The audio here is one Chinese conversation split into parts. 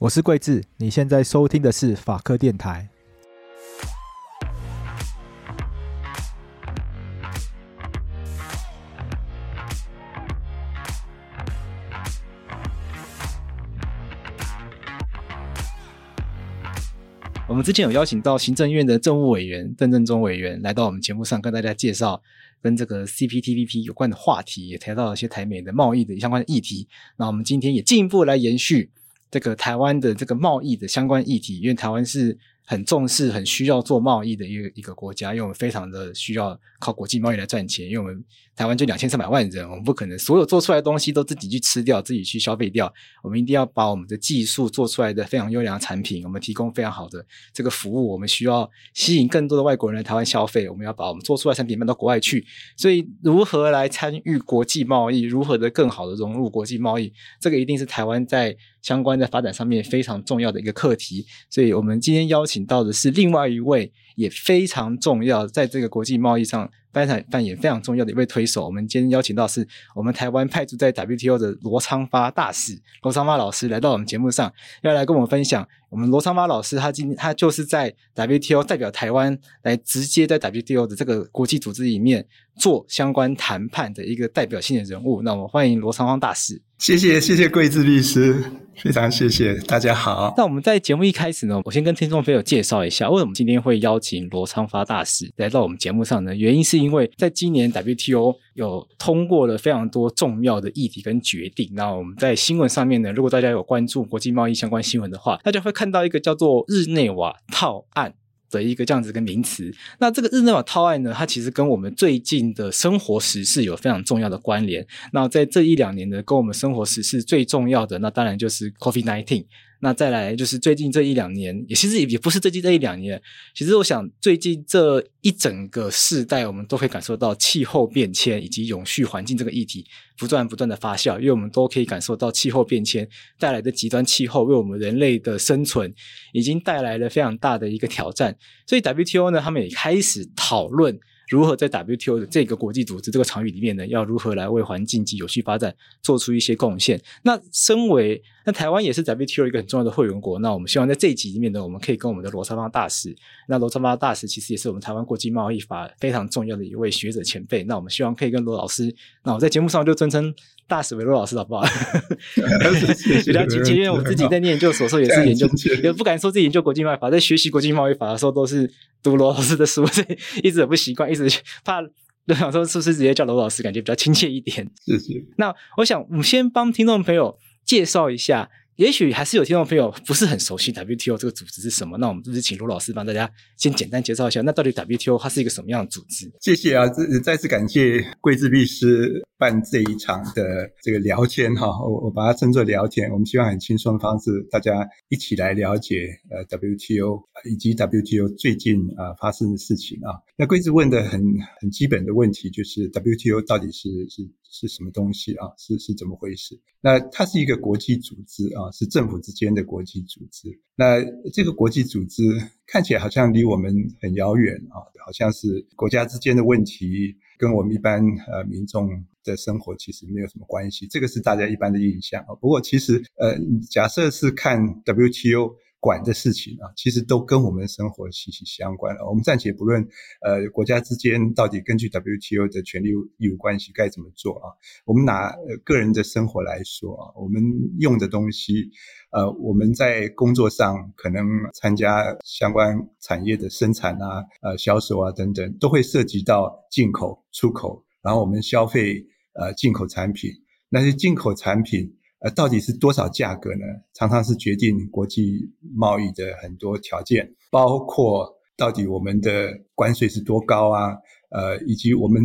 我是贵智，你现在收听的是法科电台。我们之前有邀请到行政院的政务委员邓正中委员来到我们节目上，跟大家介绍跟这个 CPTPP 有关的话题，也提到了一些台美的贸易的相关的议题。那我们今天也进一步来延续。这个台湾的这个贸易的相关议题，因为台湾是很重视、很需要做贸易的一个一个国家，因为我们非常的需要靠国际贸易来赚钱，因为我们台湾就两千三百万人，我们不可能所有做出来的东西都自己去吃掉、自己去消费掉，我们一定要把我们的技术做出来的非常优良的产品，我们提供非常好的这个服务，我们需要吸引更多的外国人来台湾消费，我们要把我们做出来的产品卖到国外去，所以如何来参与国际贸易，如何的更好的融入国际贸易，这个一定是台湾在相关的发展上面非常重要的一个课题，所以我们今天邀请到的是另外一位也非常重要，在这个国际贸易上扮演扮演非常重要的一位推手。我们今天邀请到是我们台湾派驻在 WTO 的罗昌发大使罗昌发老师来到我们节目上，要来跟我们分享。我们罗昌发老师他今他就是在 WTO 代表台湾来直接在 WTO 的这个国际组织里面做相关谈判的一个代表性的人物。那我们欢迎罗昌发大使。谢谢谢谢桂智律师，非常谢谢大家好。那我们在节目一开始呢，我先跟听众朋友介绍一下，为什么今天会邀请罗昌发大使来到我们节目上呢？原因是因为在今年 WTO 有通过了非常多重要的议题跟决定。那我们在新闻上面呢，如果大家有关注国际贸易相关新闻的话，大家会看到一个叫做日内瓦套案。的一个这样子的名词，那这个日内瓦套案呢，它其实跟我们最近的生活时事有非常重要的关联。那在这一两年呢，跟我们生活时事最重要的，那当然就是 COVID-19。那再来就是最近这一两年，也其实也也不是最近这一两年，其实我想最近这一整个世代，我们都可以感受到气候变迁以及永续环境这个议题不断不断的发酵，因为我们都可以感受到气候变迁带来的极端气候为我们人类的生存已经带来了非常大的一个挑战，所以 WTO 呢，他们也开始讨论。如何在 WTO 的这个国际组织这个场域里面呢，要如何来为环境及有序发展做出一些贡献？那身为那台湾也是 WTO 一个很重要的会员国，那我们希望在这一集里面呢，我们可以跟我们的罗昌发大使，那罗昌发大使其实也是我们台湾国际贸易法非常重要的一位学者前辈，那我们希望可以跟罗老师，那我在节目上就尊称大使为罗老师好不好？比较亲切，因为我自己在念研究所时候也是研究，也不敢说自己研究国际贸易法，在学习国际贸易法的时候都是读罗老师的书，所以一直很不习惯，一直怕想说是不是直接叫罗老师，感觉比较亲切一点。谢谢。那我想，我们先帮听众朋友介绍一下。也许还是有听众朋友 不是很熟悉 WTO 这个组织是什么，那我们就是请罗老师帮大家先简单介绍一下，那到底 WTO 它是一个什么样的组织？谢谢啊，再次感谢贵智律师办这一场的这个聊天哈，我我把它称作聊天，我们希望很轻松的方式，大家一起来了解呃 WTO 以及 WTO 最近啊发生的事情啊。那贵智问的很很基本的问题就是 WTO 到底是是是什么东西啊？是是怎么回事？那它是一个国际组织啊，是政府之间的国际组织。那这个国际组织看起来好像离我们很遥远啊，好像是国家之间的问题，跟我们一般呃民众的生活其实没有什么关系。这个是大家一般的印象啊。不过其实呃，假设是看 WTO。管的事情啊，其实都跟我们的生活息息相关了。我们暂且不论，呃，国家之间到底根据 WTO 的权利义务关系该怎么做啊？我们拿个人的生活来说啊，我们用的东西，呃，我们在工作上可能参加相关产业的生产啊、呃，销售啊等等，都会涉及到进口、出口，然后我们消费呃进口产品，那些进口产品。呃，到底是多少价格呢？常常是决定国际贸易的很多条件，包括到底我们的关税是多高啊？呃，以及我们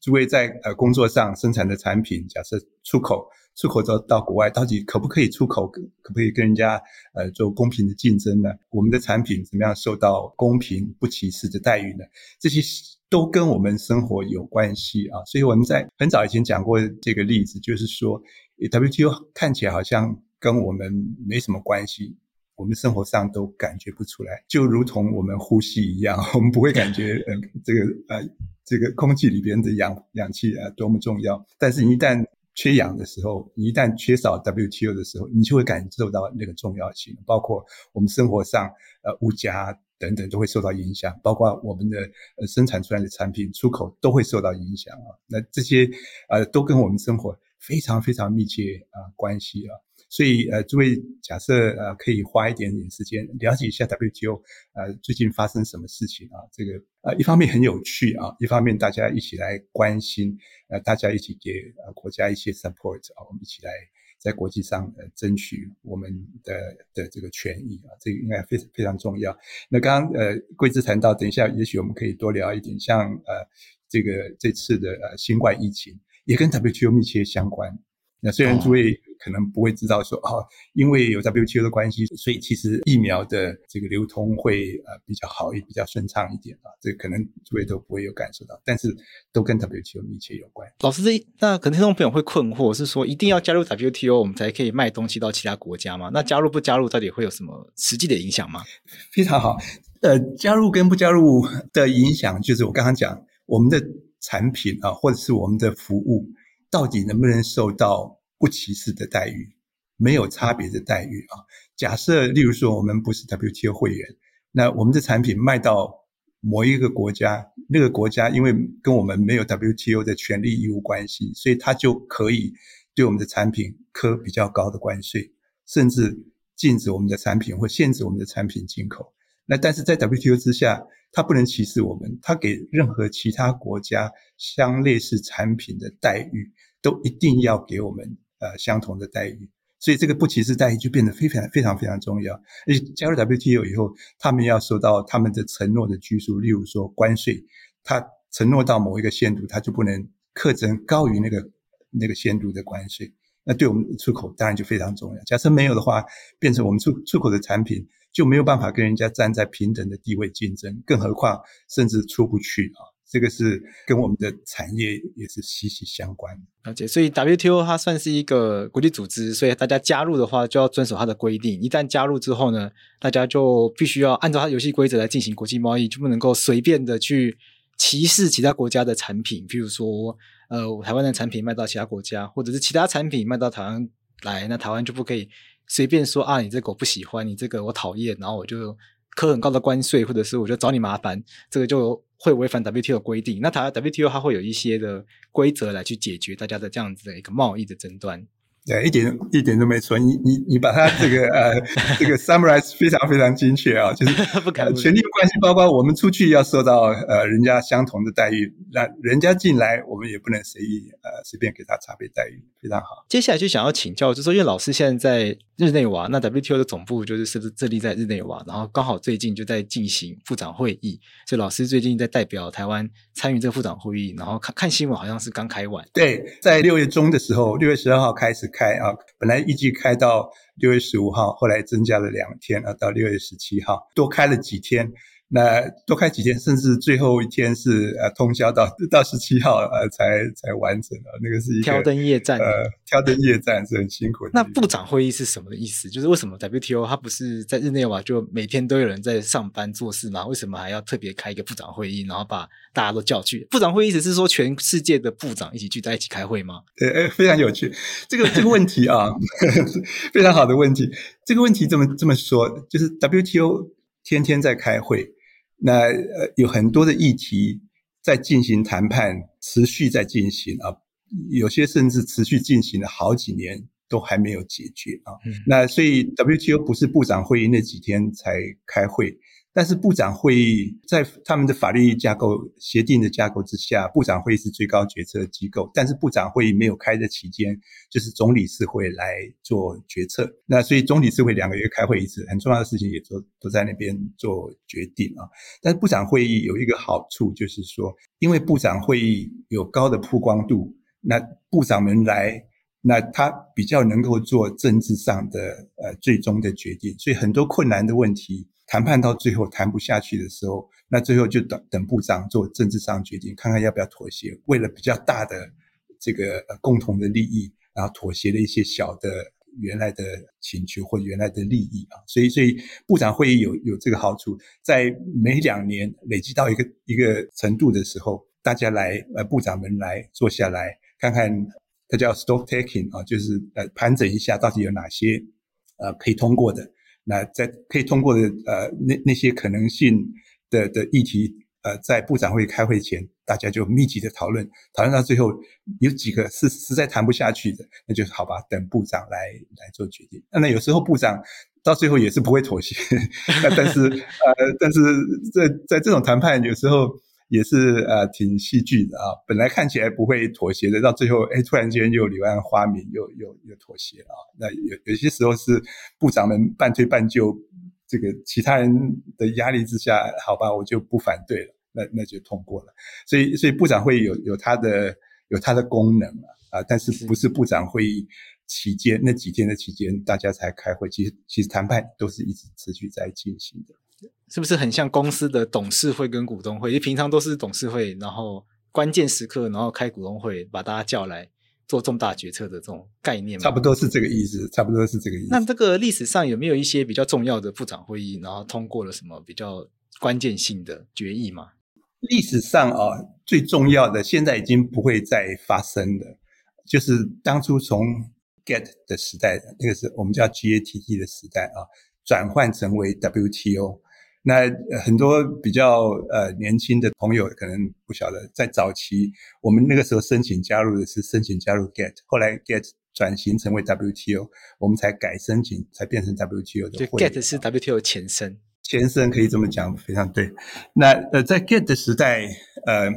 诸位在呃工作上生产的产品，假设出口，出口到到国外，到底可不可以出口？可不可以跟人家呃做公平的竞争呢？我们的产品怎么样受到公平不歧视的待遇呢？这些都跟我们生活有关系啊。所以我们在很早以前讲过这个例子，就是说。WTO 看起来好像跟我们没什么关系，我们生活上都感觉不出来，就如同我们呼吸一样，我们不会感觉呃这个呃这个空气里边的氧氧气啊多么重要，但是一旦缺氧的时候，一旦缺少 WTO 的时候，你就会感受到那个重要性。包括我们生活上，呃，物价等等都会受到影响，包括我们的呃生产出来的产品出口都会受到影响啊。那这些呃都跟我们生活非常非常密切啊、关系啊。所以呃，诸位假设呃可以花一点点时间了解一下 WTO 呃最近发生什么事情啊？这个呃一方面很有趣啊，一方面大家一起来关心，呃大家一起给呃国家一些 support 啊，我们一起来在国际上呃争取我们的的这个权益啊，这个应该非常非常重要。那刚刚呃桂枝谈到，等一下也许我们可以多聊一点，像呃这个这次的呃新冠疫情也跟 WTO 密切相关。那虽然诸位可能不会知道说哦，因为有 WTO 的关系，所以其实疫苗的这个流通会呃比较好，也比较顺畅一点啊。这可能诸位都不会有感受到，但是都跟 WTO 密切有关。老师，这那可能听众朋友会困惑，是说一定要加入 WTO 我们才可以卖东西到其他国家吗？那加入不加入到底会有什么实际的影响吗？非常好，呃，加入跟不加入的影响就是我刚刚讲，我们的产品啊，或者是我们的服务。到底能不能受到不歧视的待遇，没有差别的待遇啊？假设，例如说，我们不是 WTO 会员，那我们的产品卖到某一个国家，那个国家因为跟我们没有 WTO 的权利义务关系，所以他就可以对我们的产品科比较高的关税，甚至禁止我们的产品或限制我们的产品进口。那但是在 WTO 之下，它不能歧视我们，它给任何其他国家相类似产品的待遇，都一定要给我们呃相同的待遇。所以这个不歧视待遇就变得非常非常非常重要。而且加入 WTO 以后，他们要受到他们的承诺的拘束，例如说关税，他承诺到某一个限度，他就不能课征高于那个那个限度的关税。那对我们出口当然就非常重要。假设没有的话，变成我们出出口的产品就没有办法跟人家站在平等的地位竞争，更何况甚至出不去啊！这个是跟我们的产业也是息息相关的。了解，所以 WTO 它算是一个国际组织，所以大家加入的话就要遵守它的规定。一旦加入之后呢，大家就必须要按照它游戏规则来进行国际贸易，就不能够随便的去歧视其他国家的产品，譬如说。呃，台湾的产品卖到其他国家，或者是其他产品卖到台湾来，那台湾就不可以随便说啊，你这个我不喜欢，你这个我讨厌，然后我就扣很高的关税，或者是我就找你麻烦，这个就会违反 WTO 的规定。那台湾 WTO 它会有一些的规则来去解决大家的这样子的一个贸易的争端。对，一点一点都没错。你你你把它这个呃这个 summarize 非常非常精确啊，就是不可能权利关系，包括我们出去要受到呃人家相同的待遇，那人家进来我们也不能随意呃随便给他差别待遇，非常好。接下来就想要请教，就是说因为老师现在在日内瓦，那 WTO 的总部就是是不是设立在日内瓦，然后刚好最近就在进行部长会议，所以老师最近在代表台湾参与这个部长会议，然后看看新闻好像是刚开完。对，在六月中的时候，六月十二号开始。开啊，本来预计开到六月十五号，后来增加了两天啊，到六月十七号，多开了几天。那多开几天，甚至最后一天是呃通宵到到十七号呃才才完成了，那个是一个挑灯夜战，呃挑灯夜战是很辛苦的。那部长会议是什么意思？就是为什么 WTO 它不是在日内瓦就每天都有人在上班做事吗？为什么还要特别开一个部长会议，然后把大家都叫去？部长会议意思是说全世界的部长一起聚在一起开会吗？对，呃，非常有趣，这个这个问题啊，非常好的问题。这个问题这么这么说，就是 WTO 天天在开会。那呃有很多的议题在进行谈判，持续在进行啊，有些甚至持续进行了好几年都还没有解决啊。嗯、那所以 WTO 不是部长会议那几天才开会。但是部长会议在他们的法律架构协定的架构之下，部长会议是最高决策机构。但是部长会议没有开的期间，就是总理事会来做决策。那所以总理事会两个月开会一次，很重要的事情也都都在那边做决定啊。但是部长会议有一个好处，就是说，因为部长会议有高的曝光度，那部长们来，那他比较能够做政治上的呃最终的决定。所以很多困难的问题。谈判到最后谈不下去的时候，那最后就等等部长做政治上决定，看看要不要妥协，为了比较大的这个共同的利益，然后妥协了一些小的原来的请求或原来的利益啊。所以，所以部长会议有有这个好处，在每两年累积到一个一个程度的时候，大家来呃部长们来坐下来看看它叫 stock taking 啊，就是呃盘整一下到底有哪些呃可以通过的，那在可以通过的呃那那些可能性的的议题，呃在部长会开会前，大家就密集的讨论，讨论到最后有几个是实在谈不下去的，那就好吧，等部长来来做决定。那有时候部长到最后也是不会妥协，但是呃但是在在这种谈判有时候。也是呃挺戏剧的啊，本来看起来不会妥协的，到最后哎突然间又柳暗花明，又又又妥协了啊。那有有些时候是部长们半推半就，这个其他人的压力之下，好吧，我就不反对了，那那就通过了。所以所以部长会有有他的有他的功能啊，但是不是部长会议期间那几天的期间大家才开会，其实其实谈判都是一直持续在进行的。是不是很像公司的董事会跟股东会？因为平常都是董事会，然后关键时刻，然后开股东会，把大家叫来做重大决策的这种概念吗？差不多是这个意思，差不多是这个意思。那这个历史上有没有一些比较重要的部长会议，然后通过了什么比较关键性的决议吗？历史上啊，最重要的现在已经不会再发生的，就是当初从 GATT 的时代，那个是我们叫 GATT 的时代啊，转换成为 WTO。那很多比较呃年轻的朋友可能不晓得，在早期我们那个时候申请加入的是申请加入 GATT，后来 GATT 转型成为 WTO，我们才改申请才变成 WTO 的会员。GATT 是 WTO 前身，前身可以这么讲，非常对。那呃在 GATT 的时代，呃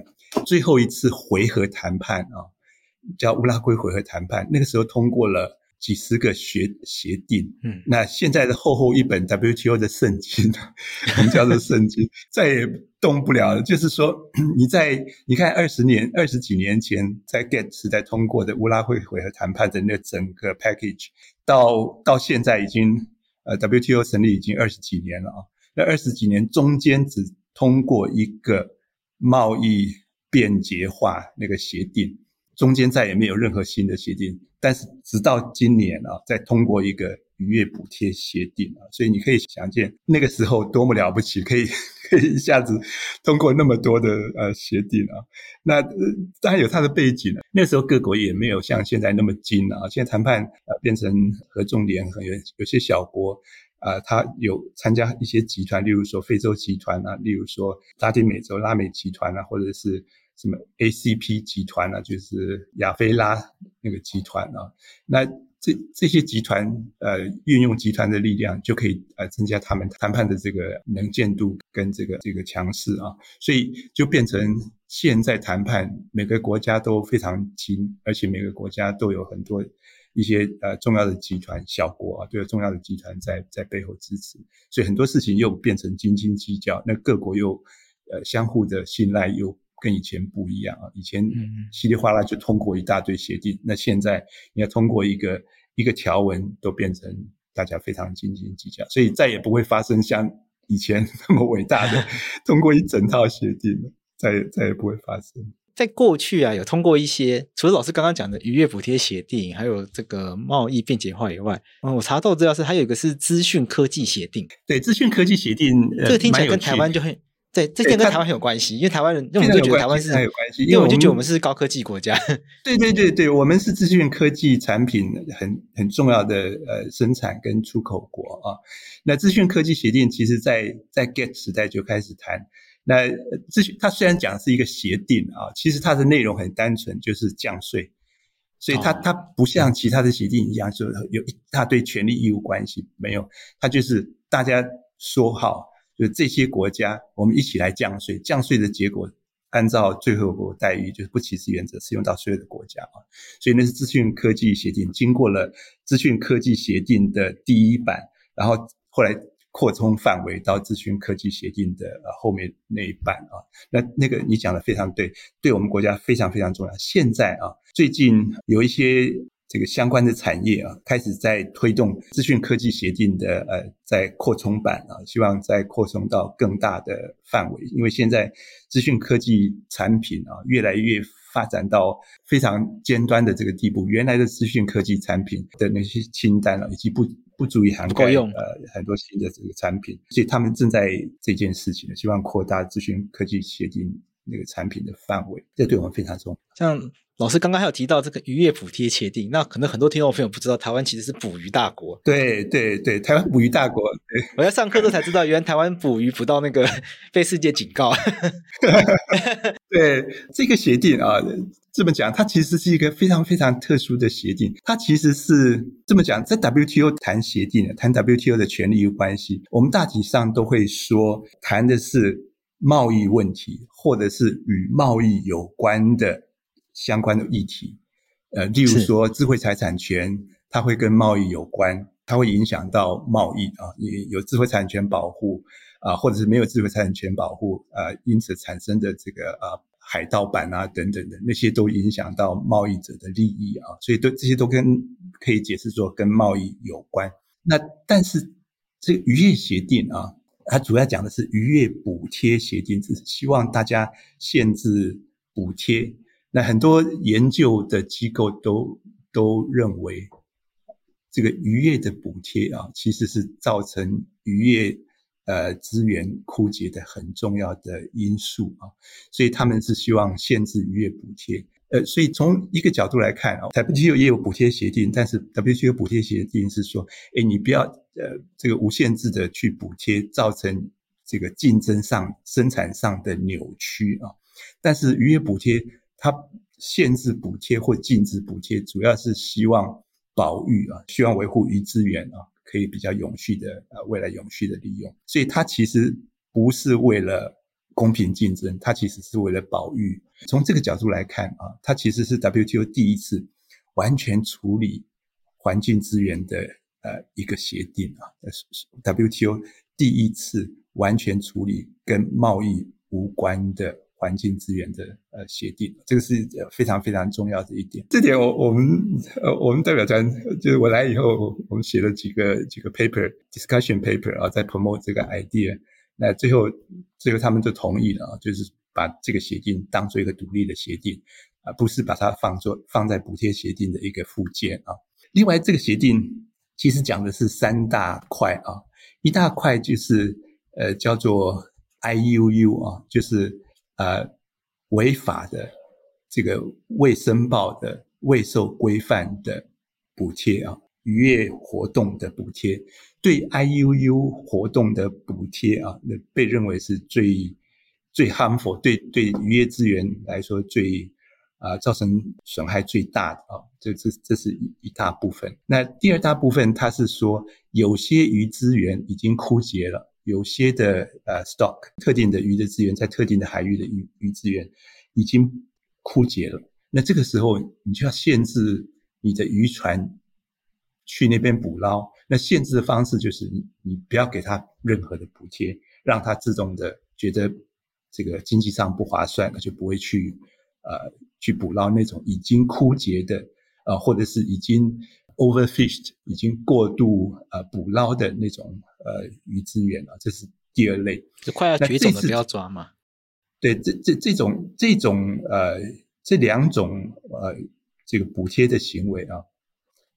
最后一次回合谈判啊，叫乌拉圭回合谈判，那个时候通过了。几十个协协定，嗯，那现在的厚厚一本 WTO 的圣经，我们叫做圣经，再也动不了了。就是说，你在你看二十年、二十几年前在 GATT 时代通过的乌拉圭回合谈判的那整个 package，到到现在已经呃 WTO 成立已经二十几年了啊。那二十几年中间只通过一个贸易便捷化那个协定，中间再也没有任何新的协定。但是直到今年啊，再通过一个渔业补贴协定啊，所以你可以想见那个时候多么了不起，可以 可以一下子通过那么多的呃协定啊。那当然有它的背景了，那时候各国也没有像现在那么精啊。现在谈判呃变成合纵连横，有有些小国啊，它有参加一些集团，例如说非洲集团啊，例如说拉丁美洲拉美集团啊，或者是。什么 ACP 集团啊，就是亚非拉那个集团啊，那这这些集团呃运用集团的力量，就可以呃增加他们谈判的这个能见度跟这个这个强势啊，所以就变成现在谈判每个国家都非常精，而且每个国家都有很多一些呃重要的集团小国啊，都有重要的集团在在背后支持，所以很多事情又变成斤斤计较，那各国又呃相互的信赖又。跟以前不一样啊！以前稀里哗啦就通过一大堆协定，那现在你要通过一个一个条文，都变成大家非常斤斤计较，所以再也不会发生像以前那么伟大的 通过一整套协定了，再也再也不会发生。在过去啊，有通过一些除了老师刚刚讲的渔业补贴协定，还有这个贸易便捷化以外，嗯，我查到资料是还有一个是资讯科技协定。对，资讯科技协定，呃，这个听起来跟台湾就很。对，这点跟台湾很有关系，因为台湾人，因为我们就觉得台湾是很有关系，因为我们就觉得我们是高科技国家。对对对对，我们是资讯科技产品很很重要的呃生产跟出口国啊。那资讯科技协定其实在在 GATT 时代就开始谈。那资讯它虽然讲是一个协定啊，其实它的内容很单纯，就是降税，所以它它不像其他的协定一样，就有一大堆权利义务关系，没有，它就是大家说好。就这些国家，我们一起来降税，降税的结果按照最惠国待遇，就是不歧视原则适用到所有的国家啊。所以那是资讯科技协定，经过了资讯科技协定的第一版，然后后来扩充范围到资讯科技协定的呃后面那一版啊。那那个你讲的非常对，对我们国家非常非常重要。现在啊，最近有一些。这个相关的产业啊，开始在推动资讯科技协定的呃，在扩充版啊，希望再扩充到更大的范围。因为现在资讯科技产品啊，越来越发展到非常尖端的这个地步，原来的资讯科技产品的那些清单啊，已经不不足以涵盖用呃很多新的这个产品，所以他们正在这件事情呢，希望扩大资讯科技协定那个产品的范围，这对我们非常重要。像老师刚刚还有提到这个渔业补贴协定，那可能很多听众朋友不知道，台湾其实是捕鱼大国。对对对，台湾捕鱼大国。我在上课都才知道，原来台湾捕鱼捕到那个 被世界警告。对这个协定啊，这么讲，它其实是一个非常非常特殊的协定。它其实是这么讲，在 WTO 谈协定，谈 WTO 的权利与关系，我们大体上都会说，谈的是贸易问题，或者是与贸易有关的。相关的议题，呃，例如说智慧财产权，它会跟贸易有关，它会影响到贸易啊，有智慧财产权保护啊，或者是没有智慧财产权保护啊，因此产生的这个啊海盗版啊等等的那些都影响到贸易者的利益啊，所以都这些都跟可以解释说跟贸易有关。那但是这个渔业协定啊，它主要讲的是渔业补贴协定，只是希望大家限制补贴。那很多研究的机构都都认为，这个渔业的补贴啊，其实是造成渔业呃资源枯竭的很重要的因素啊，所以他们是希望限制渔业补贴。呃，所以从一个角度来看啊，WTO 也有补贴协定，但是 WTO 补贴协定是说，哎，你不要呃这个无限制的去补贴，造成这个竞争上、生产上的扭曲啊。但是渔业补贴。它限制补贴或禁止补贴，主要是希望保育啊，希望维护鱼资源啊，可以比较永续的啊，未来永续的利用。所以它其实不是为了公平竞争，它其实是为了保育。从这个角度来看啊，它其实是 WTO 第一次完全处理环境资源的呃一个协定啊，WTO 第一次完全处理跟贸易无关的。环境资源的呃协定，这个是非常非常重要的一点。这点我我们呃我们代表团就是我来以后，我们写了几个几个 paper discussion paper 啊，在 promote 这个 idea。那最后最后他们就同意了啊，就是把这个协定当做一个独立的协定啊，不是把它放作放在补贴协定的一个附件啊。另外，这个协定其实讲的是三大块啊，一大块就是呃叫做 IUU 啊，就是。呃，违法的这个未申报的、未受规范的补贴啊，渔业活动的补贴，对 IUU 活动的补贴啊，那被认为是最最 harmful，对对渔业资源来说最啊、造成损害最大的啊，这这这是一一大部分。那第二大部分，它是说有些鱼资源已经枯竭了。有些的呃 stock 特定的鱼的资源，在特定的海域的鱼鱼资源已经枯竭了，那这个时候你就要限制你的渔船去那边捕捞。那限制的方式就是你你不要给他任何的补贴，让他自动的觉得这个经济上不划算，那就不会去呃去捕捞那种已经枯竭的呃或者是已经。Overfished 已经过度呃捕捞的那种呃鱼资源了，这是第二类。就快要绝种的不要抓嘛。对，这这这种这种呃这两种呃这个补贴的行为啊，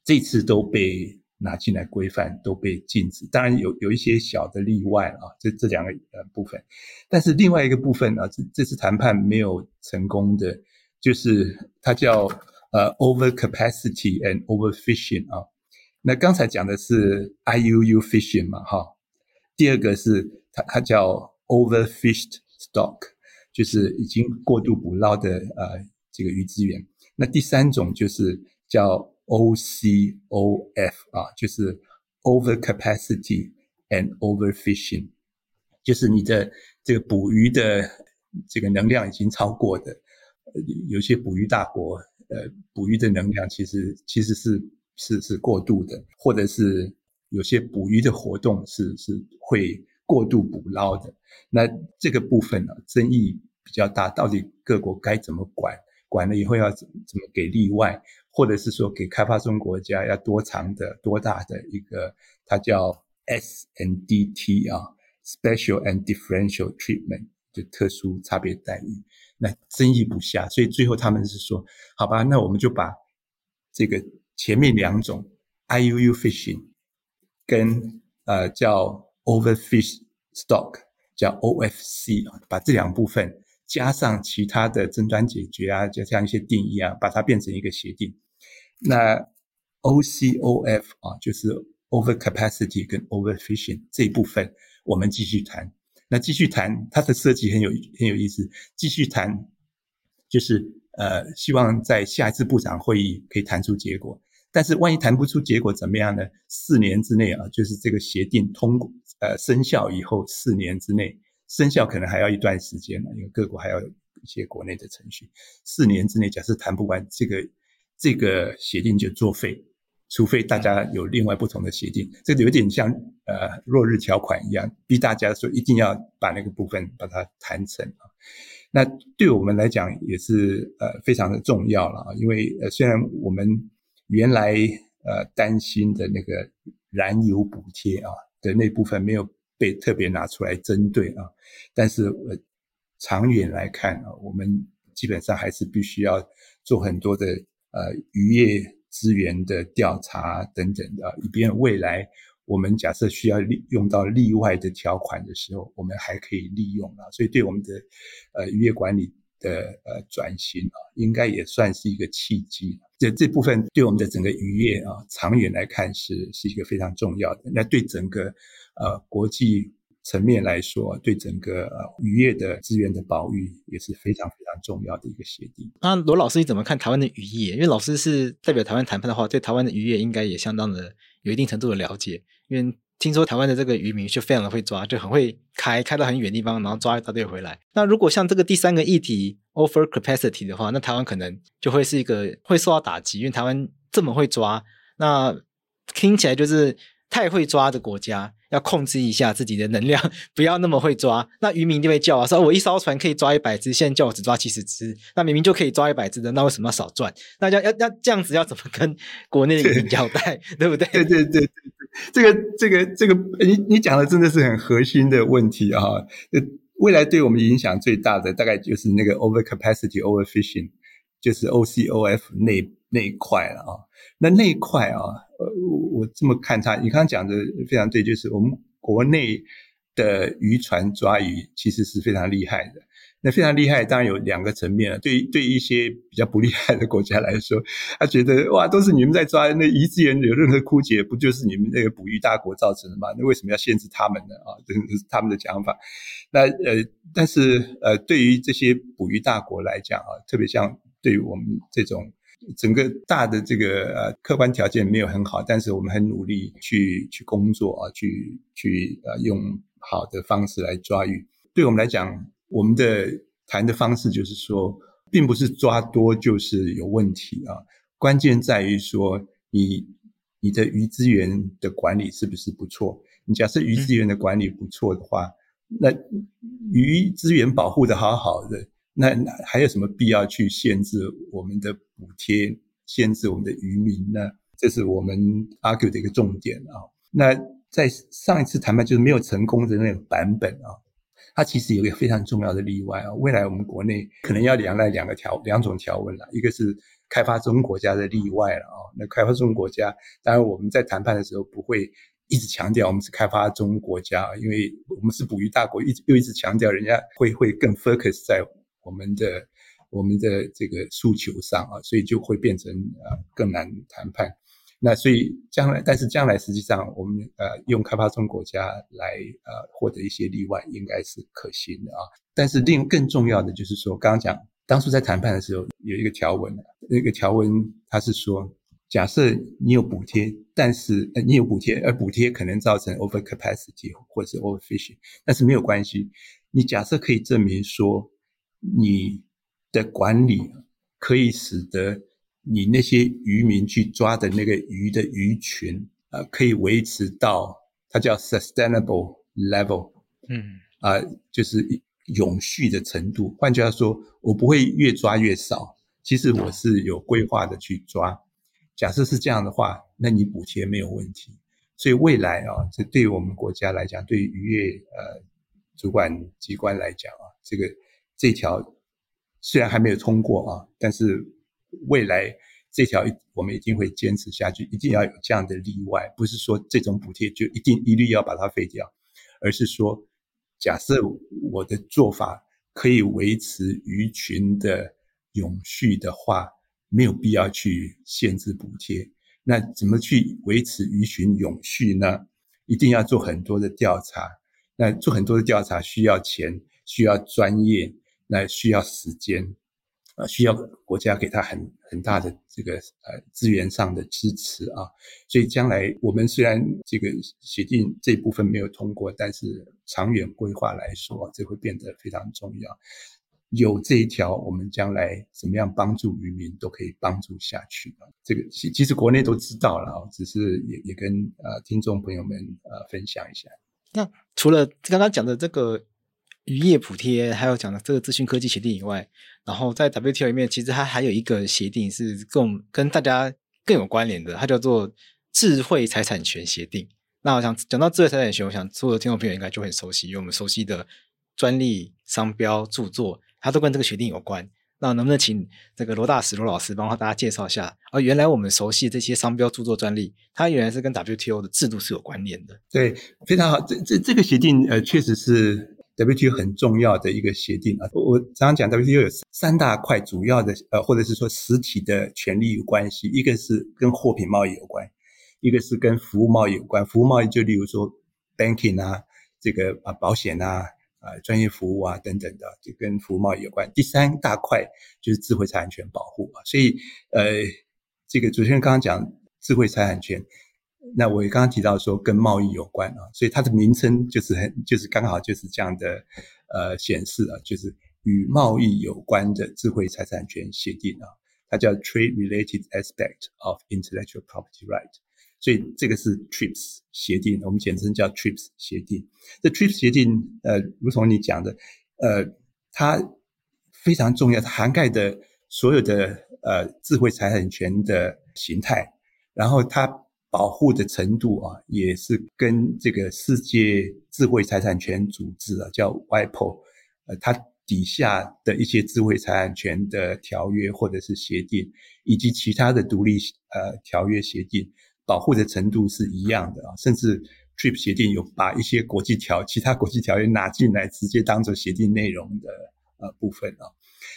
这次都被拿进来规范，都被禁止。当然有有一些小的例外啊，这这两个呃部分。但是另外一个部分啊，这这次谈判没有成功的，就是它叫。呃、overcapacity and overfishing 啊，那刚才讲的是 IUU fishing 嘛，哈，第二个是它它叫 overfished stock，就是已经过度捕捞的呃这个鱼资源。那第三种就是叫 OCOF 啊，就是 overcapacity and overfishing，就是你的这个捕鱼的这个能量已经超过的，有些捕鱼大国。呃，捕鱼的能量其实其实是是是过度的，或者是有些捕鱼的活动是是会过度捕捞的。那这个部分呢，争议比较大，到底各国该怎么管？管了以后要怎么给例外，或者是说给开发中国家要多长的多大的一个，它叫 SNDT 啊，Special and Differential Treatment，就特殊差别待遇。那争议不下，所以最后他们是说，好吧，那我们就把这个前面两种 IUU fishing 跟呃叫 overfish stock 叫 OFC 啊，把这两部分加上其他的争端解决啊，就像一些定义啊，把它变成一个协定。那 OCOF 啊，就是 overcapacity 跟 overfishing 这一部分，我们继续谈。那继续谈，它的设计很有很有意思。继续谈，就是呃，希望在下一次部长会议可以谈出结果。但是万一谈不出结果怎么样呢？四年之内啊，就是这个协定通过呃生效以后，四年之内生效可能还要一段时间呢，因为各国还要有一些国内的程序。四年之内，假设谈不完这个这个协定就作废，除非大家有另外不同的协定。这有点像呃落日条款一样，逼大家说一定要把那个部分把它谈成啊。那对我们来讲也是呃非常的重要了啊，因为呃虽然我们。原来呃担心的那个燃油补贴啊的那部分没有被特别拿出来针对啊，但是呃长远来看啊，我们基本上还是必须要做很多的呃渔业资源的调查等等的，以便未来我们假设需要利用到例外的条款的时候，我们还可以利用啊，所以对我们的呃渔业管理。的呃转型啊，应该也算是一个契机。这这部分对我们的整个渔业啊，长远来看是是一个非常重要的。那对整个呃国际层面来说，对整个渔业的资源的保育也是非常非常重要的一个协定。那罗老师你怎么看台湾的渔业？因为老师是代表台湾谈判的话，对台湾的渔业应该也相当的有一定程度的了解，因为。听说台湾的这个渔民就非常的会抓，就很会开，开到很远地方，然后抓一大堆回来。那如果像这个第三个议题 over capacity 的话，那台湾可能就会是一个会受到打击，因为台湾这么会抓，那听起来就是太会抓的国家，要控制一下自己的能量，不要那么会抓。那渔民就会叫啊，说我一艘船可以抓一百只，现在叫我只抓七十只，那明明就可以抓一百只的，那为什么要少赚？那要要要这样子要怎么跟国内的渔民交代，对不对？对对对。这个这个这个，你你讲的真的是很核心的问题啊！呃，未来对我们影响最大的，大概就是那个 overcapacity overfishing，就是 OCOF 那那一块了啊。那那一块啊，我我这么看他，你刚刚讲的非常对，就是我们国内的渔船抓鱼其实是非常厉害的。那非常厉害，当然有两个层面了。对对一些比较不厉害的国家来说，他觉得哇，都是你们在抓，那鱼资源有任何枯竭，不就是你们那个捕鱼大国造成的吗？那为什么要限制他们呢？啊，这是他们的讲法。那呃，但是呃，对于这些捕鱼大国来讲啊，特别像对于我们这种整个大的这个呃客观条件没有很好，但是我们很努力去去工作啊，去去呃用好的方式来抓鱼，对我们来讲。我们的谈的方式就是说，并不是抓多就是有问题啊，关键在于说你你的鱼资源的管理是不是不错？你假设鱼资源的管理不错的话，那鱼资源保护的好好的，那还有什么必要去限制我们的补贴，限制我们的渔民呢？这是我们 argue 的一个重点啊。那在上一次谈判就是没有成功的那个版本啊。它其实有一个非常重要的例外啊，未来我们国内可能要两来两个条两种条文了，一个是开发中国家的例外了啊。那开发中国家，当然我们在谈判的时候不会一直强调我们是开发中国家，因为我们是捕鱼大国，一直又一直强调，人家会会更 focus 在我们的我们的这个诉求上啊，所以就会变成呃更难谈判。那所以将来，但是将来实际上，我们呃用开发中国家来呃获得一些例外，应该是可行的啊。但是另更重要的就是说，刚刚讲当初在谈判的时候有一个条文，那个条文它是说，假设你有补贴，但是呃你有补贴，而补贴可能造成 overcapacity 或者是 overfishing，但是没有关系，你假设可以证明说你的管理可以使得。你那些渔民去抓的那个鱼的鱼群，呃，可以维持到它叫 sustainable level，嗯，啊、呃，就是永续的程度。换句话说，我不会越抓越少，其实我是有规划的去抓。假设是这样的话，那你补贴没有问题。所以未来啊，这对于我们国家来讲，对于渔业呃主管机关来讲啊，这个这条虽然还没有通过啊，但是。未来这条我们一定会坚持下去，一定要有这样的例外，不是说这种补贴就一定一律要把它废掉，而是说，假设我的做法可以维持鱼群的永续的话，没有必要去限制补贴。那怎么去维持鱼群永续呢？一定要做很多的调查。那做很多的调查需要钱，需要专业，那需要时间。呃，需要国家给他很很大的这个呃资源上的支持啊，所以将来我们虽然这个协定这部分没有通过，但是长远规划来说，这会变得非常重要。有这一条，我们将来怎么样帮助渔民都可以帮助下去啊。这个其其实国内都知道了，只是也也跟呃听众朋友们呃分享一下。那除了刚刚讲的这个。渔业补贴，还有讲的这个资讯科技协定以外，然后在 WTO 里面，其实它还有一个协定是更跟大家更有关联的，它叫做智慧财产权协定。那我想讲到智慧财产权，我想所有的听众朋友应该就很熟悉，因为我们熟悉的专利、商标、著作，它都跟这个协定有关。那能不能请这个罗大使罗老师帮大家介绍一下？而原来我们熟悉这些商标、著作、专利，它原来是跟 WTO 的制度是有关联的。对，非常好。这这这个协定，呃，确实是。WTO 很重要的一个协定啊，我我常常讲 WTO 有三大块主要的呃，或者是说实体的权利有关系，一个是跟货品贸易有关，一个是跟服务贸易有关，服务贸易就例如说 banking 啊，这个啊保险啊啊专业服务啊等等的，就跟服务贸易有关。第三大块就是智慧财产权保护啊，所以呃，这个主持人刚刚讲智慧财产权。那我也刚刚提到说跟贸易有关啊，所以它的名称就是很就是刚好就是这样的呃显示啊，就是与贸易有关的智慧财产权协定啊，它叫 Trade Related Aspect of Intellectual Property Right，所以这个是 TRIPS 协定，我们简称叫 TRIPS 协定。这 TRIPS 协定呃，如同你讲的，呃，它非常重要，它涵盖的所有的呃智慧财产权的形态，然后它。保护的程度啊，也是跟这个世界智慧财产权组织啊，叫 WIPO，呃，它底下的一些智慧财产权的条约或者是协定，以及其他的独立呃条约协定，保护的程度是一样的啊，甚至 TRIP 协定有把一些国际条其他国际条约拿进来，直接当做协定内容的呃部分啊。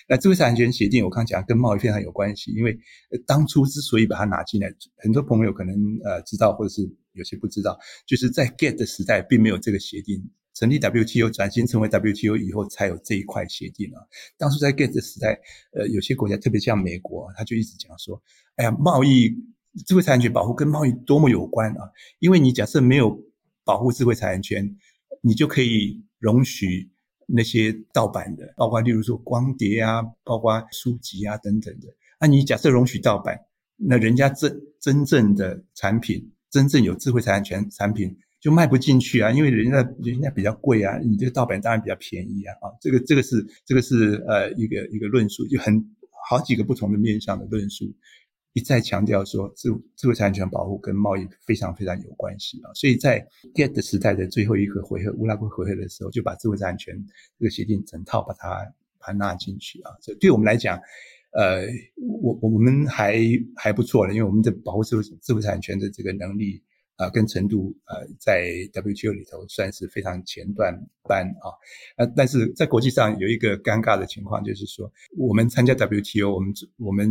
那智慧财产权协定，我刚讲跟贸易非常有关系，因为当初之所以把它拿进来，很多朋友可能呃知道，或者是有些不知道，就是在 GATT 的时代并没有这个协定，成立 WTO 转型成为 WTO 以后才有这一块协定啊。当初在 GATT 的时代，呃，有些国家特别像美国，他就一直讲说，哎呀，贸易智慧产权保护跟贸易多么有关啊，因为你假设没有保护智慧产权，你就可以容许。那些盗版的，包括例如说光碟啊，包括书籍啊等等的。那、啊、你假设容许盗版，那人家真真正的产品，真正有智慧财产权产品就卖不进去啊，因为人家人家比较贵啊，你这个盗版当然比较便宜啊。啊，这个这个是这个是呃一个一个论述，就很好几个不同的面向的论述。一再强调说，自知识产权保护跟贸易非常非常有关系啊，所以在 GATT 时代的最后一个回合，乌拉圭回合的时候，就把知识产权这个协定整套把它把它纳进去啊。这对我们来讲，呃，我我们还还不错了，因为我们的保护智慧智慧财产权的这个能力。啊，跟成都呃，在 WTO 里头算是非常前段班啊，呃，但是在国际上有一个尴尬的情况，就是说我们参加 WTO，我们我们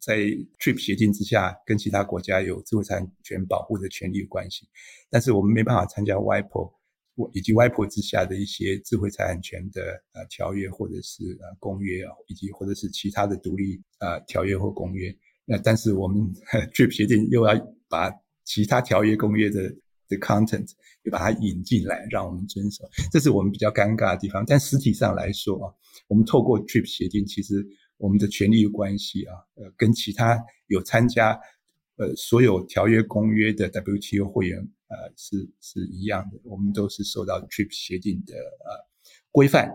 在 TRIP 协定之下，跟其他国家有智慧产权保护的权利关系，但是我们没办法参加 WIPO 以及 WIPO 之下的一些智慧财产权的呃条约或者是呃公约啊，以及或者是其他的独立呃条约或公约。那但是我们 TRIP 协定又要把其他条约公约的的 content 就把它引进来，让我们遵守，这是我们比较尴尬的地方。但实体上来说啊，我们透过 TRIP 协定，其实我们的权利关系啊，呃，跟其他有参加呃所有条约公约的 WTO 会员呃是是一样的，我们都是受到 TRIP 协定的呃规范，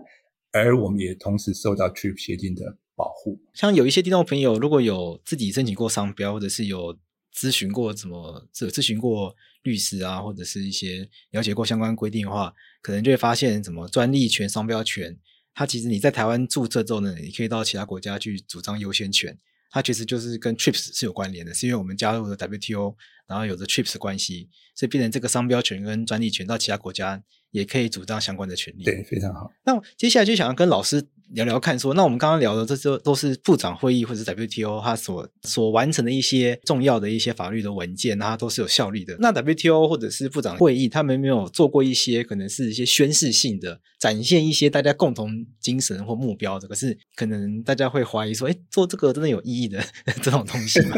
而我们也同时受到 TRIP 协定的保护。像有一些听众朋友，如果有自己申请过商标，或者是有。咨询过怎么咨咨询过律师啊，或者是一些了解过相关规定的话，可能就会发现什么专利权、商标权，它其实你在台湾注册之后呢，你可以到其他国家去主张优先权，它其实就是跟 TRIPS 是有关联的，是因为我们加入了 WTO，然后有着 TRIPS 关系，所以变成这个商标权跟专利权到其他国家也可以主张相关的权利。对，非常好。那接下来就想要跟老师。聊聊看说，说那我们刚刚聊的这些都是部长会议或者 WTO 它所所完成的一些重要的一些法律的文件，它都是有效力的。那 WTO 或者是部长会议，他们没有做过一些可能是一些宣示性的，展现一些大家共同精神或目标的。可是可能大家会怀疑说，哎，做这个真的有意义的 这种东西吗？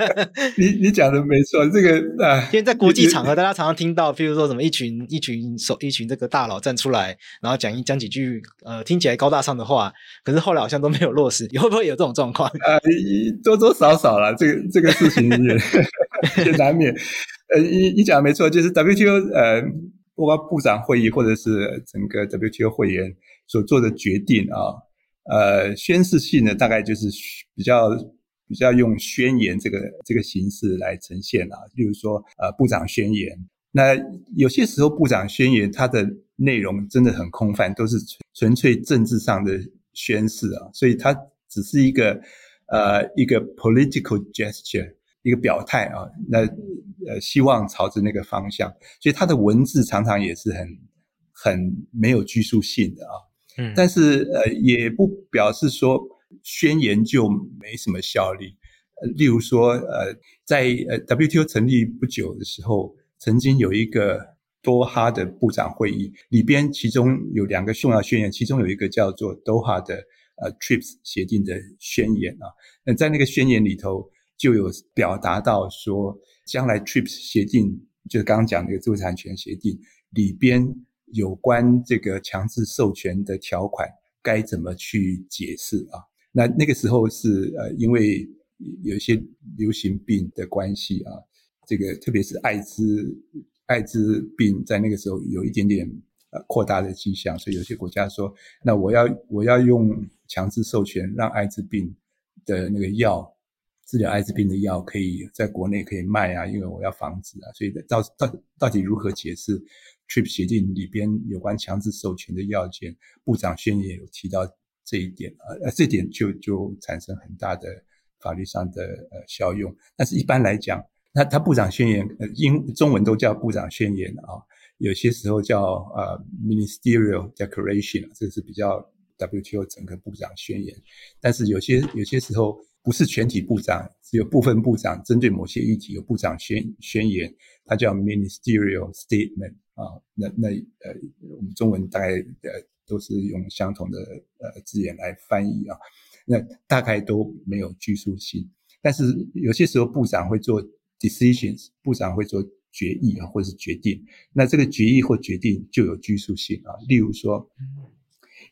你你讲的没错，这个啊，因为在国际场合，大家常常听到，譬如说什么一群一群手一群这个大佬站出来，然后讲一讲几句，呃，听起来高大上的的话，可是后来好像都没有落实，你 会不会有这种状况？啊、呃，多多少少啦，这个这个事情也 也难免。呃，你你讲的没错，就是 WTO 呃，包括部长会议或者是整个 WTO 会员所做的决定啊，呃，宣示性呢，大概就是比较比较用宣言这个这个形式来呈现啊。例如说，呃，部长宣言，那有些时候部长宣言它的内容真的很空泛，都是纯粹政治上的宣誓啊，所以它只是一个呃一个 political gesture，一个表态啊，那呃希望朝着那个方向，所以它的文字常常也是很很没有拘束性的啊，嗯，但是呃也不表示说宣言就没什么效力，呃，例如说呃在呃 WTO 成立不久的时候，曾经有一个。多哈的部长会议里边，其中有两个重要宣言，其中有一个叫做多哈的呃 TRIPS 协定的宣言啊。那在那个宣言里头，就有表达到说，将来 TRIPS 协定就是刚刚讲那个知识产权协定里边有关这个强制授权的条款该怎么去解释啊？那那个时候是呃，因为有一些流行病的关系啊，这个特别是艾滋。艾滋病在那个时候有一点点呃扩大的迹象，所以有些国家说，那我要我要用强制授权，让艾滋病的那个药治疗艾滋病的药可以在国内可以卖啊，因为我要防止啊，所以到到到底如何解释 TRIP 协定里边有关强制授权的要件？部长宣言有提到这一点啊，呃，这点就就产生很大的法律上的呃效用，但是一般来讲。那他部长宣言，呃，英中文都叫部长宣言啊，有些时候叫呃 Ministerial Declaration，这是比较 WTO 整个部长宣言。但是有些有些时候不是全体部长，只有部分部长针对某些议题有部长宣宣言，它叫 Ministerial Statement 啊。那那呃，我们中文大概呃都是用相同的呃字眼来翻译啊，那大概都没有拘束性。但是有些时候部长会做。Decisions，部长会做决议啊，或是决定。那这个决议或决定就有拘束性啊。例如说，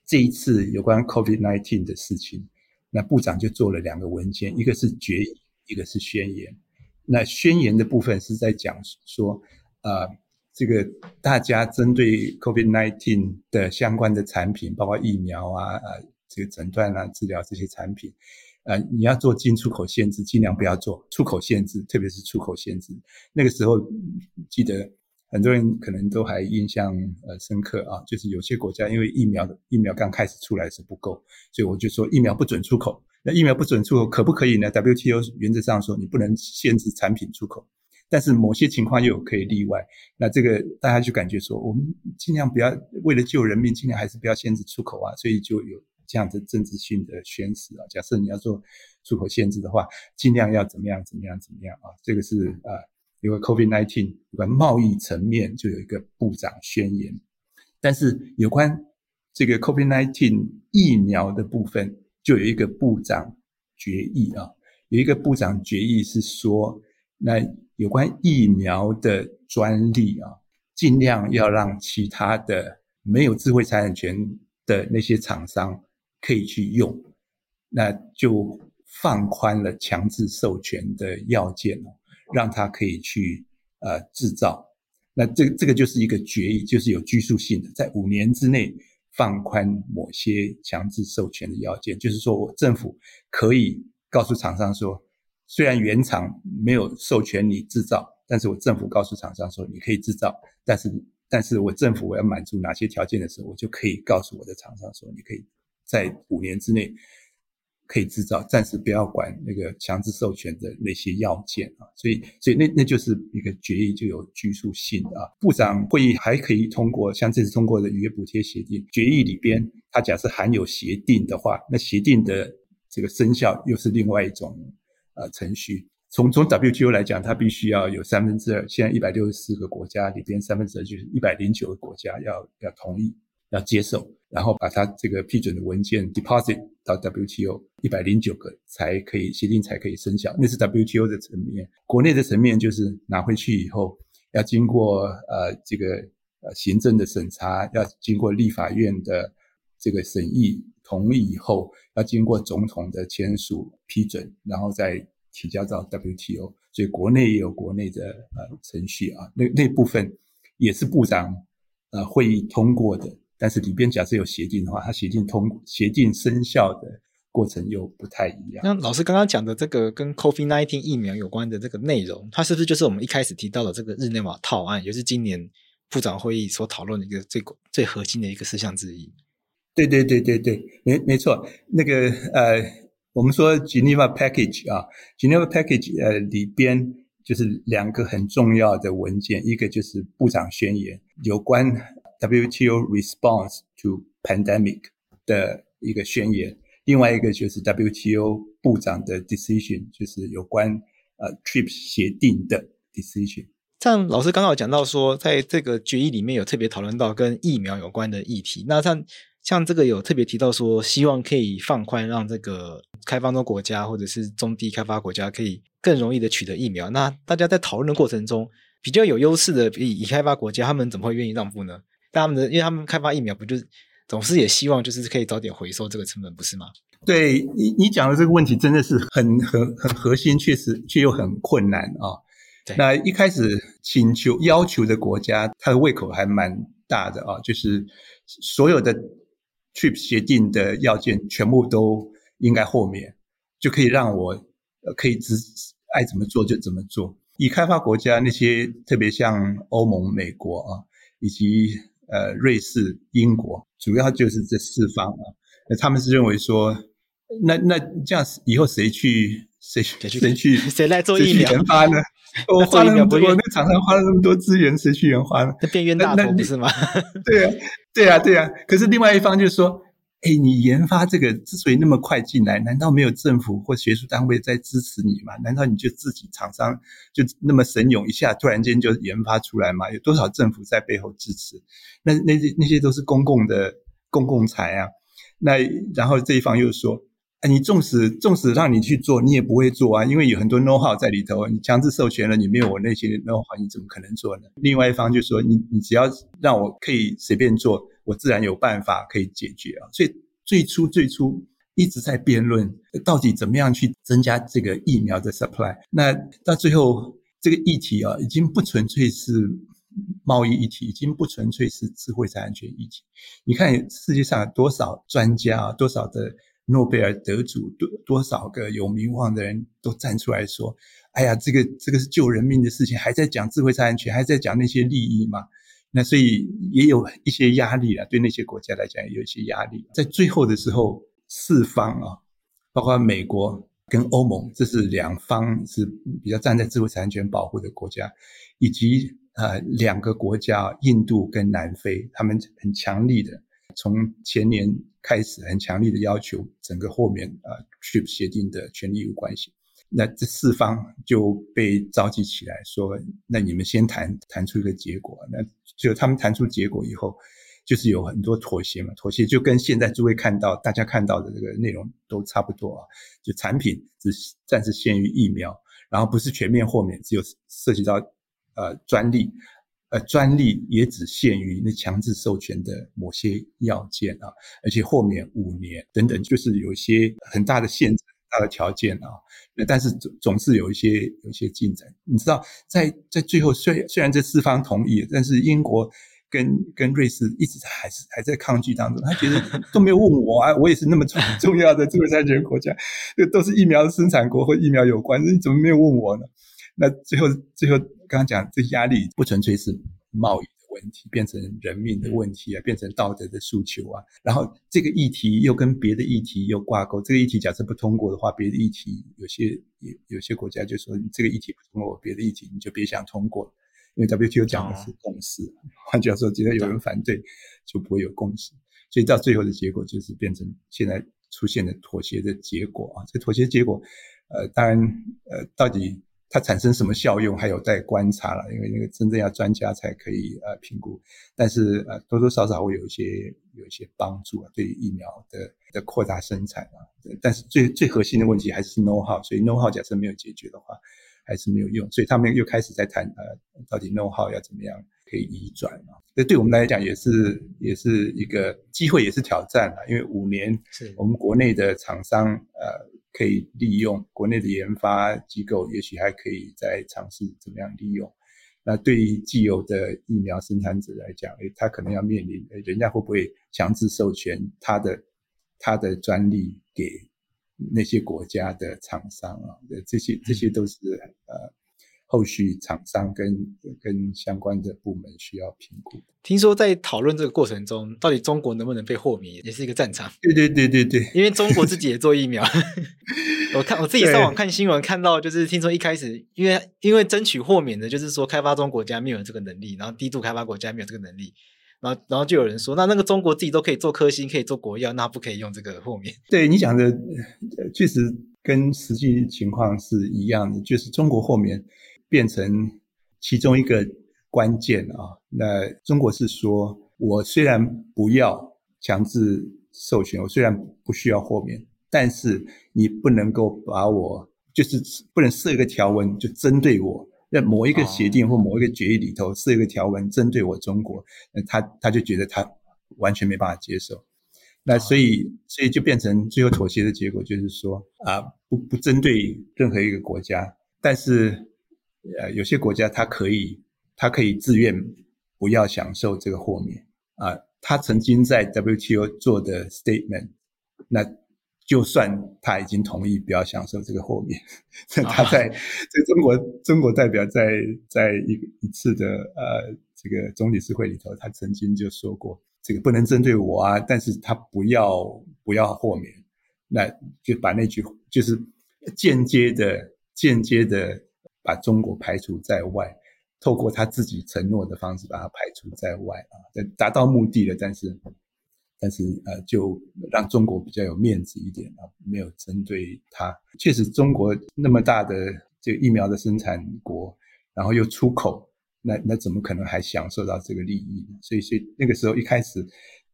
这一次有关 COVID-19 的事情，那部长就做了两个文件，一个是决议，一个是宣言。那宣言的部分是在讲说，呃，这个大家针对 COVID-19 的相关的产品，包括疫苗啊、呃，这个诊断啊、治疗这些产品。呃，你要做进出口限制，尽量不要做出口限制，特别是出口限制。那个时候，记得很多人可能都还印象呃深刻啊，就是有些国家因为疫苗的疫苗刚开始出来是不够，所以我就说疫苗不准出口。那疫苗不准出口可不可以呢？WTO 原则上说你不能限制产品出口，但是某些情况又有可以例外。那这个大家就感觉说，我们尽量不要为了救人命，尽量还是不要限制出口啊，所以就有。这样子政治性的宣示啊，假设你要做出口限制的话，尽量要怎么样怎么样怎么样啊？这个是啊，因为 COVID-19 有关贸易层面就有一个部长宣言，但是有关这个 COVID-19 疫苗的部分就有一个部长决议啊，有一个部长决议是说，那有关疫苗的专利啊，尽量要让其他的没有智慧财产权的那些厂商。可以去用，那就放宽了强制授权的要件哦，让他可以去呃制造。那这这个就是一个决议，就是有拘束性的，在五年之内放宽某些强制授权的要件，就是说我政府可以告诉厂商说，虽然原厂没有授权你制造，但是我政府告诉厂商说你可以制造，但是但是我政府我要满足哪些条件的时候，我就可以告诉我的厂商说你可以。在五年之内，可以制造，暂时不要管那个强制授权的那些要件啊，所以所以那那就是一个决议就有拘束性啊。部长会议还可以通过，像这次通过的渔业补贴协定决议里边，它假设含有协定的话，那协定的这个生效又是另外一种呃程序。从从 WTO 来讲，它必须要有三分之二，现在一百六十四个国家里边三分之二就是一百零九个国家要要同意。要接受，然后把它这个批准的文件 deposit 到 WTO 一百零九个才可以协定才可以生效，那是 WTO 的层面。国内的层面就是拿回去以后要经过呃这个呃行政的审查，要经过立法院的这个审议同意以后，要经过总统的签署批准，然后再提交到 WTO。所以国内也有国内的呃程序啊，那那部分也是部长呃会议通过的。但是里边假设有协定的话，它协定通协定生效的过程又不太一样。那老师刚刚讲的这个跟 COVID-19 疫苗有关的这个内容，它是不是就是我们一开始提到的这个日内瓦套案，也就是今年部长会议所讨论的一个最最核心的一个事项之一？对对对对对，没没错。那个呃，我们说 Geneva Package 啊，Geneva Package 呃里边就是两个很重要的文件，一个就是部长宣言，有关。WTO response to pandemic 的一个宣言，另外一个就是 WTO 部长的 decision，就是有关呃 TRIPS 协定的 decision。像老师刚刚有讲到说，在这个决议里面有特别讨论到跟疫苗有关的议题。那像像这个有特别提到说，希望可以放宽，让这个开发中国家或者是中低开发国家可以更容易的取得疫苗。那大家在讨论的过程中，比较有优势的已开发国家，他们怎么会愿意让步呢？他们的，因为他们开发疫苗，不就是总是也希望就是可以早点回收这个成本，不是吗？对你，你讲的这个问题真的是很很很核心，确实却又很困难啊。对那一开始请求要求的国家，他的胃口还蛮大的啊，就是所有的 TRIPS 协定的要件全部都应该豁免，就可以让我可以只爱怎么做就怎么做。以开发国家那些特别像欧盟、美国啊，以及呃，瑞士、英国，主要就是这四方啊。那他们是认为说，那那这样以后谁去谁谁去谁去 谁来做疫苗研发呢？我花了那么多，那厂商花了那么多资源，谁去研发呢？那变冤大头不是吗？对啊，对啊，对啊。可是另外一方就是说。哎，你研发这个之所以那么快进来，难道没有政府或学术单位在支持你吗？难道你就自己厂商就那么神勇一下，突然间就研发出来吗？有多少政府在背后支持？那那些那些都是公共的公共财啊。那然后这一方又说，你纵使纵使让你去做，你也不会做啊，因为有很多 know how 在里头，你强制授权了，你没有我那些 know how，你怎么可能做呢？另外一方就说，你你只要让我可以随便做。我自然有办法可以解决啊，所以最初最初一直在辩论到底怎么样去增加这个疫苗的 supply。那到最后这个议题啊，已经不纯粹是贸易议题，已经不纯粹是智慧财产权议题。你看世界上有多少专家啊，多少的诺贝尔得主，多多少个有名望的人都站出来说：“哎呀，这个这个是救人命的事情，还在讲智慧财产权，还在讲那些利益吗？”那所以也有一些压力啊，对那些国家来讲也有一些压力。在最后的时候，四方啊，包括美国跟欧盟，这是两方是比较站在智慧产权保护的国家，以及呃两个国家，印度跟南非，他们很强力的，从前年开始很强力的要求整个后面啊 trip 协定的权利义务关系。那这四方就被召集起来说，那你们先谈谈出一个结果。那就他们谈出结果以后，就是有很多妥协嘛，妥协就跟现在诸位看到大家看到的这个内容都差不多啊。就产品只暂时限于疫苗，然后不是全面豁免，只有涉及到呃专利，呃专利也只限于那强制授权的某些要件啊，而且豁免五年等等，就是有一些很大的限制。大的条件啊，那但是总总是有一些有一些进展。你知道，在在最后，虽虽然这四方同意，但是英国跟跟瑞士一直还是还在抗拒当中。他觉得都没有问我啊，我也是那么重 重要的智慧财产权国家，这都是疫苗生产国或疫苗有关，你怎么没有问我呢？那最后最后刚刚讲，这压力不纯粹是贸易的问问题，变成人命的问题啊，变成道德的诉求啊。然后这个议题又跟别的议题又挂钩。这个议题假设不通过的话，别的议题有些有有些国家就说，你这个议题不通过，别的议题你就别想通过。因为 WTO 讲的是共识，换句话说，只要有人反对，就不会有共识。所以到最后的结果就是变成现在出现的妥协的结果啊。这个妥协结果，呃，当然，呃，到底。它产生什么效用还有待观察了，因为那个真正要专家才可以呃评估，但是呃多多少少会有一些有一些帮助啊，对于疫苗的的扩大生产啊，但是最最核心的问题还是 know how，所以 know how 假设没有解决的话，还是没有用，所以他们又开始在谈呃到底 know how 要怎么样可以移转啊，这对我们来讲也是也是一个机会，也是挑战啊，因为五年是。我们国内的厂商呃。可以利用国内的研发机构，也许还可以再尝试怎么样利用。那对于既有的疫苗生产者来讲，诶，他可能要面临，诶，人家会不会强制授权他的他的专利给那些国家的厂商啊？这些这些都是呃。后续厂商跟跟相关的部门需要评估。听说在讨论这个过程中，到底中国能不能被豁免，也是一个战场。对对对对对，因为中国自己也做疫苗。我看我自己上网看新闻，看到就是听说一开始，因为因为争取豁免的，就是说开发中国家没有这个能力，然后低度开发国家没有这个能力，然后然后就有人说，那那个中国自己都可以做科兴，可以做国药，那不可以用这个豁免？对你讲的，确实跟实际情况是一样的，就是中国豁免。变成其中一个关键啊！那中国是说，我虽然不要强制授权，我虽然不需要豁免，但是你不能够把我，就是不能设一个条文，就针对我，在某一个协定或某一个决议里头设一个条文针对我中国，那他他就觉得他完全没办法接受。那所以所以就变成最后妥协的结果，就是说啊，不不针对任何一个国家，但是。呃，有些国家它可以，它可以自愿不要享受这个豁免啊。他曾经在 WTO 做的 statement，那就算他已经同意不要享受这个豁免，他在在中国中国代表在在一一次的呃这个总理事会里头，他曾经就说过，这个不能针对我啊，但是他不要不要豁免，那就把那句就是间接的间接的。把中国排除在外，透过他自己承诺的方式把它排除在外啊，达到目的了。但是，但是呃，就让中国比较有面子一点啊，没有针对他。确实，中国那么大的这个疫苗的生产国，然后又出口，那那怎么可能还享受到这个利益呢？所以，所以那个时候一开始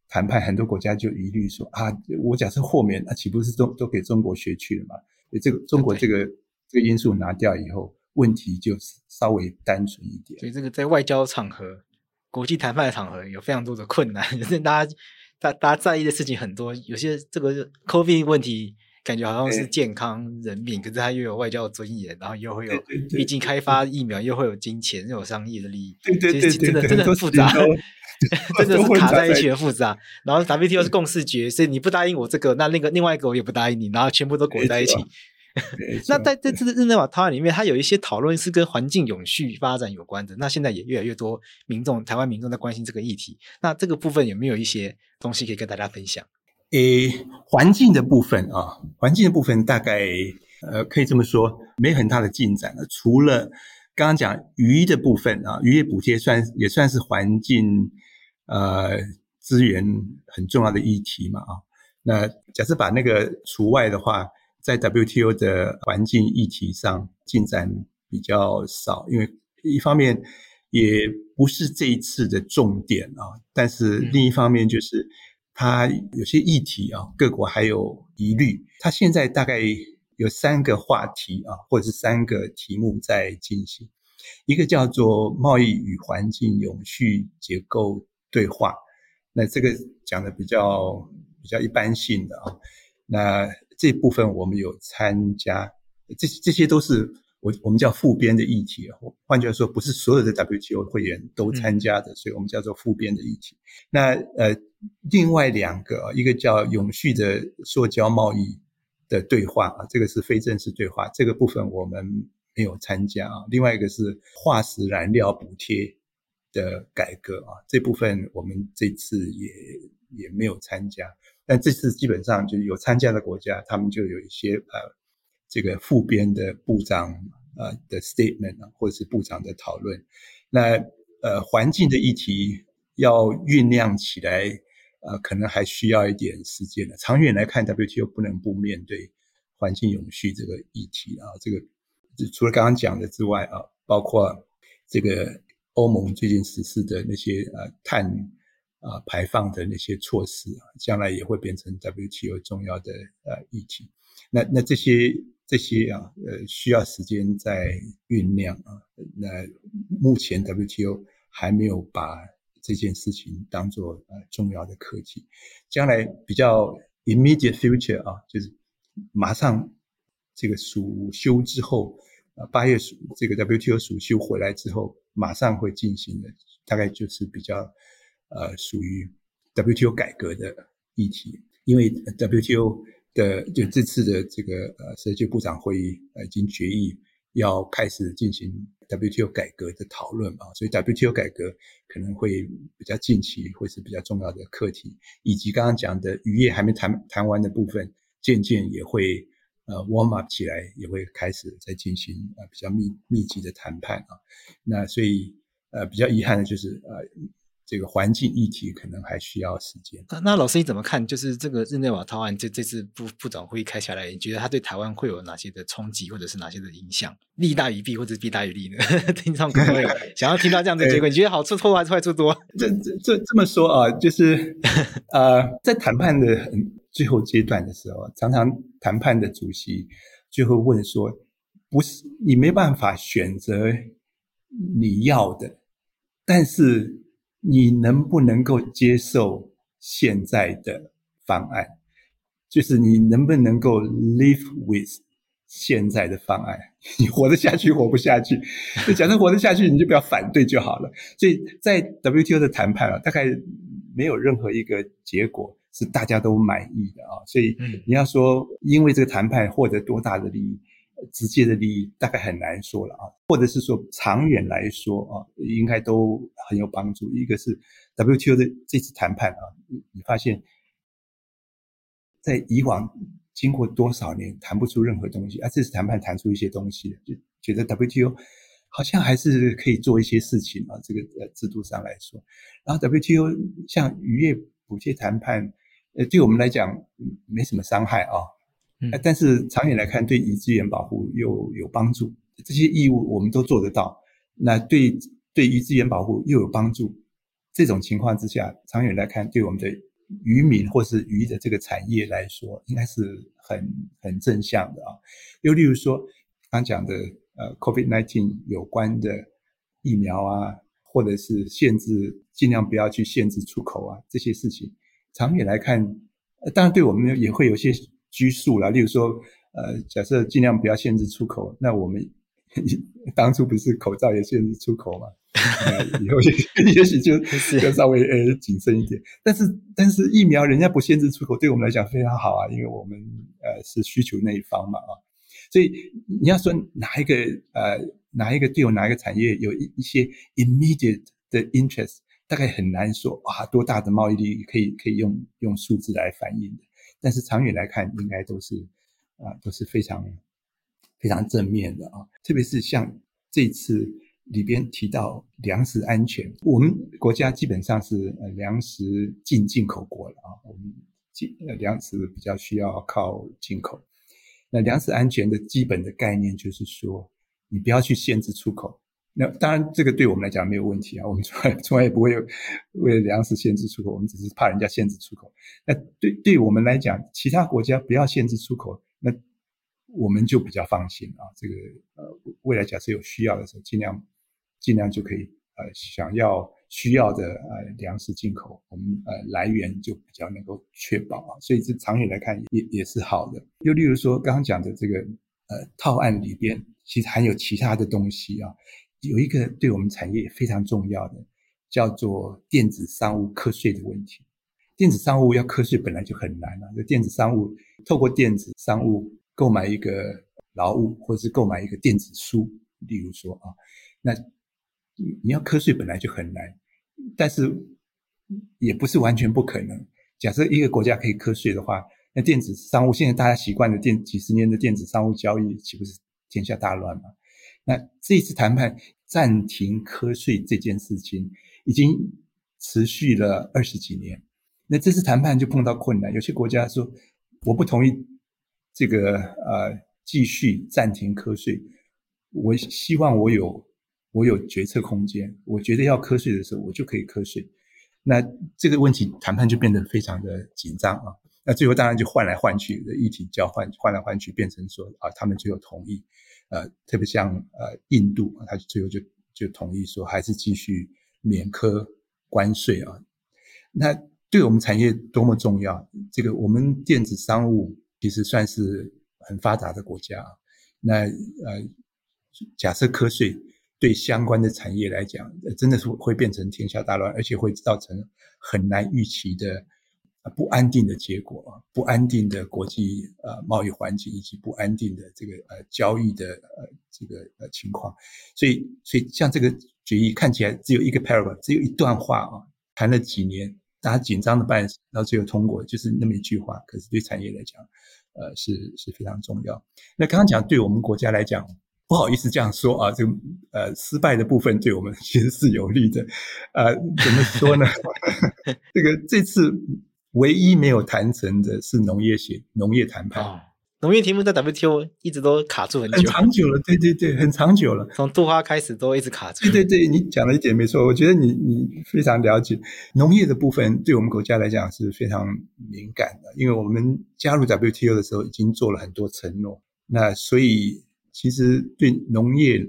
谈判，很多国家就疑虑说啊，我假设豁免，那岂不是都都给中国学去了嘛？所以这个中国这个这个因素拿掉以后。问题就是稍微单纯一点，所以这个在外交场合、国际谈判的场合有非常多的困难，就是大家大大家在意的事情很多。有些这个 COVID 问题感觉好像是健康人命，可是它又有外交尊严，然后又会有，毕竟开发疫苗又会有金钱又有商业的利益，对对对，真的真的很复杂，真的是卡在一起的复杂。然后 WTO 是共识决，所以你不答应我这个，那那个另外一个我也不答应你，然后全部都裹在一起。那在这次的日内瓦讨论里面，它有一些讨论是跟环境永续发展有关的。那现在也越来越多民众，台湾民众在关心这个议题。那这个部分有没有一些东西可以跟大家分享？诶，环境的部分啊，环境的部分大概呃可以这么说，没很大的进展了。除了刚刚讲渔的部分啊，渔业补贴算也算是环境呃资源很重要的议题嘛啊。那假设把那个除外的话。在 WTO 的环境议题上进展比较少，因为一方面也不是这一次的重点啊，但是另一方面就是它有些议题啊，各国还有疑虑。它现在大概有三个话题啊，或者是三个题目在进行，一个叫做贸易与环境永续结构对话，那这个讲的比较比较一般性的啊，那。这部分我们有参加，这这些都是我我们叫复编的议题。换句话说，不是所有的 WTO 会员都参加的，所以我们叫做复编的议题。那呃，另外两个，一个叫永续的塑胶贸易的对话啊，这个是非正式对话，这个部分我们没有参加啊。另外一个是化石燃料补贴的改革啊，这部分我们这次也也没有参加。但这次基本上就有参加的国家，他们就有一些呃这个副编的部长呃的 statement，或者是部长的讨论。那呃环境的议题要酝酿起来，呃可能还需要一点时间的。长远来看，WTO 不能不面对环境永续这个议题啊。这个除了刚刚讲的之外啊，包括这个欧盟最近实施的那些呃碳。啊，排放的那些措施啊，将来也会变成 WTO 重要的呃议题。那那这些这些啊，呃，需要时间在酝酿啊。那目前 WTO 还没有把这件事情当做呃重要的课题。将来比较 immediate future 啊，就是马上这个暑休之后啊，八月暑这个 WTO 暑休回来之后，马上会进行的，大概就是比较。呃，属于 WTO 改革的议题，因为 WTO 的就这次的这个呃世界部长会议呃已经决议要开始进行 WTO 改革的讨论嘛，所以 WTO 改革可能会比较近期会是比较重要的课题，以及刚刚讲的渔业还没谈谈完的部分，渐渐也会呃 warm up 起来，也会开始再进行呃比较密密集的谈判啊，那所以呃比较遗憾的就是呃。这个环境议题可能还需要时间。那那老师你怎么看？就是这个日内瓦套案这这次部部长会议开下来，你觉得它对台湾会有哪些的冲击，或者是哪些的影响？利大于弊，或者弊大于利呢？听众朋友 想要听到这样的结果，你觉得好处多还是坏处多？这这这这么说啊，就是 呃，在谈判的最后阶段的时候，常常谈判的主席就会问说：“不是你没办法选择你要的，但是。”你能不能够接受现在的方案？就是你能不能够 live with 现在的方案？你活得下去，活不下去？就假设活得下去，你就不要反对就好了。所以在 WTO 的谈判啊，大概没有任何一个结果是大家都满意的啊。所以你要说因为这个谈判获得多大的利益？直接的利益大概很难说了啊，或者是说长远来说啊，应该都很有帮助。一个是 WTO 的这次谈判啊，你发现，在以往经过多少年谈不出任何东西，啊，这次谈判谈出一些东西，就觉得 WTO 好像还是可以做一些事情啊。这个呃制度上来说，然后 WTO 像渔业补贴谈判，呃，对我们来讲没什么伤害啊。但是长远来看，对鱼资源保护又有帮助。这些义务我们都做得到。那对对鱼资源保护又有帮助。这种情况之下，长远来看，对我们的渔民或是鱼的这个产业来说，应该是很很正向的啊。又例如说，刚讲的呃，COVID-19 有关的疫苗啊，或者是限制，尽量不要去限制出口啊，这些事情，长远来看，当然对我们也会有些。拘束了，例如说，呃，假设尽量不要限制出口，那我们 当初不是口罩也限制出口吗？以后也也许就就稍微呃谨慎一点。但是但是疫苗人家不限制出口，对我们来讲非常好啊，因为我们呃是需求那一方嘛啊。所以你要说哪一个呃哪一个对我哪一个产业有一一些 immediate 的 interest，大概很难说啊，多大的贸易力可以可以用用数字来反映的。但是长远来看，应该都是啊，都是非常非常正面的啊。特别是像这次里边提到粮食安全，我们国家基本上是呃粮食进进口国了啊。我们进呃粮食比较需要靠进口。那粮食安全的基本的概念就是说，你不要去限制出口。那当然，这个对我们来讲没有问题啊。我们从来从来也不会为了粮食限制出口，我们只是怕人家限制出口。那对对我们来讲，其他国家不要限制出口，那我们就比较放心啊。这个呃，未来假设有需要的时候，尽量尽量就可以呃，想要需要的呃粮食进口，我们呃来源就比较能够确保啊。所以这长远来看也也是好的。又例如说刚刚讲的这个呃套案里边，其实还有其他的东西啊。有一个对我们产业非常重要的，叫做电子商务课税的问题。电子商务要课税本来就很难了，这电子商务透过电子商务购买一个劳务，或者是购买一个电子书，例如说啊，那你要课税本来就很难，但是也不是完全不可能。假设一个国家可以课税的话，那电子商务现在大家习惯的电几十年的电子商务交易，岂不是天下大乱吗？那这一次谈判暂停课税这件事情，已经持续了二十几年。那这次谈判就碰到困难，有些国家说我不同意这个呃继续暂停课税，我希望我有我有决策空间，我觉得要课税的时候我就可以课税。那这个问题谈判就变得非常的紧张啊。那最后当然就换来换去的议题交换，换来换去变成说啊，他们最后同意，呃，特别像呃印度，他最后就就同意说还是继续免科关税啊。那对我们产业多么重要！这个我们电子商务其实算是很发达的国家。那呃，假设科税对相关的产业来讲，真的是会变成天下大乱，而且会造成很难预期的不安定的结果，不安定的国际呃贸易环境，以及不安定的这个呃交易的呃这个呃情况。所以，所以像这个决议看起来只有一个 paragraph，只有一段话啊，谈了几年。大家紧张的办事，然后最后通过，就是那么一句话。可是对产业来讲，呃，是是非常重要。那刚刚讲，对我们国家来讲，不好意思这样说啊，这个呃失败的部分对我们 其实是有利的。呃，怎么说呢？这个这次唯一没有谈成的是农业协农业谈判。哦农业题目在 WTO 一直都卡住很久，很长久了，对对对，很长久了。从杜花开始都一直卡住。对对对，你讲了一点没错，我觉得你你非常了解农业的部分，对我们国家来讲是非常敏感的，因为我们加入 WTO 的时候已经做了很多承诺，那所以其实对农业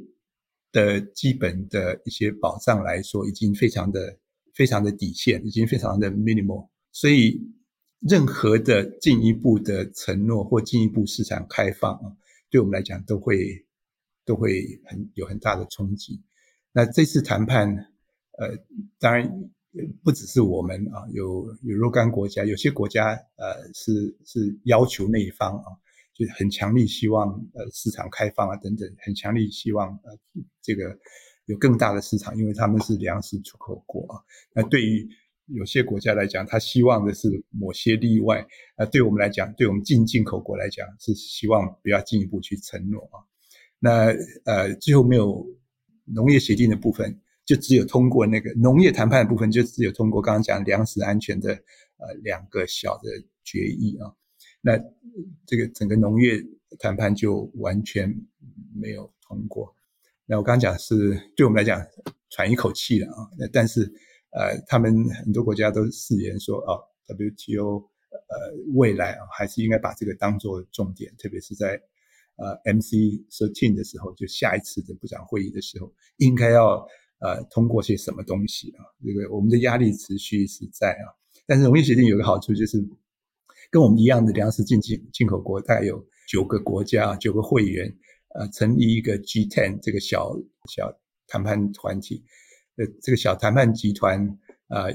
的基本的一些保障来说，已经非常的非常的底线，已经非常的 minimal，所以。任何的进一步的承诺或进一步市场开放啊，对我们来讲都会都会很有很大的冲击。那这次谈判，呃，当然不只是我们啊，有有若干国家，有些国家呃是是要求那一方啊，就是很强力希望呃市场开放啊等等，很强力希望呃这个有更大的市场，因为他们是粮食出口国啊。那对于有些国家来讲，他希望的是某些例外。啊，对我们来讲，对我们进进口国来讲，是希望不要进一步去承诺啊。那呃，最后没有农业协定的部分，就只有通过那个农业谈判的部分，就只有通过刚刚讲粮食安全的呃两个小的决议啊。那这个整个农业谈判就完全没有通过。那我刚刚讲是对我们来讲喘一口气了啊。那但是。呃，他们很多国家都誓言说，哦，WTO，呃，未来啊，还是应该把这个当做重点，特别是在呃 MC13 的时候，就下一次的部长会议的时候，应该要呃通过些什么东西啊？这个我们的压力持续是在啊，但是农业协定有个好处就是，跟我们一样的粮食进进进口国，大概有九个国家，九个会员，呃，成立一个 G10 这个小小谈判团体。呃，这个小谈判集团啊、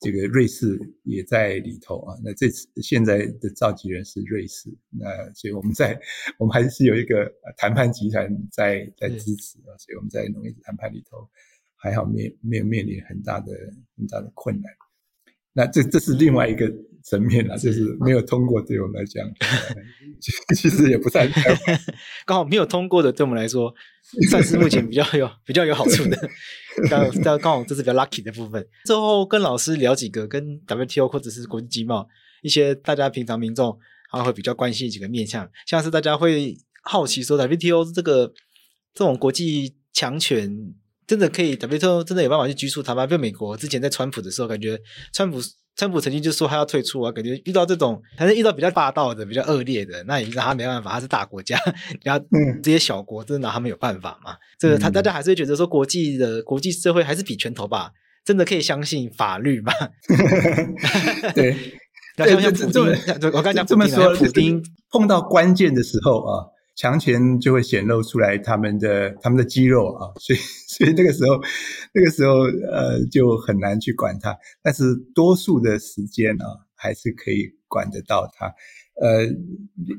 这个瑞士也在里头啊。那这次现在的召集人是瑞士，那所以我们在我们还是有一个谈判集团在在支持啊。所以我们在农业谈判里头还好没没有面临很大的很大的困难。那这这是另外一个层面了，就是没有通过对我们来讲，其实 也不算 刚好没有通过的，对我们来说算是目前比较有 比较有好处的。刚刚刚好这是比较 lucky 的部分。最后跟老师聊几个跟 WTO 或者是国际经贸一些大家平常民众还会比较关心几个面向，像是大家会好奇说 WTO 这个这种国际强权真的可以 WTO 真的有办法去拘束他吗？比如美国之前在川普的时候，感觉川普川普曾经就说他要退出啊，感觉遇到这种还是遇到比较霸道的、比较恶劣的，那也让他没办法，他是大国家，然后这些小国真的拿他没有办法嘛？这个他大家还是会觉得说国际的国际社会还是比拳头吧？真的可以相信法律吗？对，像像普京，我刚才讲这么说，普京碰到关键的时候啊，强权就会显露出来他们的他们的肌肉啊，所以所以那个时候那个时候呃就很难去管他，但是多数的时间啊还是可以管得到他。呃，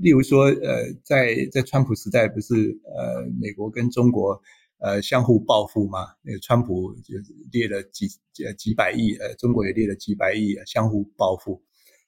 例如说，呃，在在川普时代，不是呃，美国跟中国呃相互报复嘛。那个川普就列了几呃几百亿，呃，中国也列了几百亿啊，相互报复。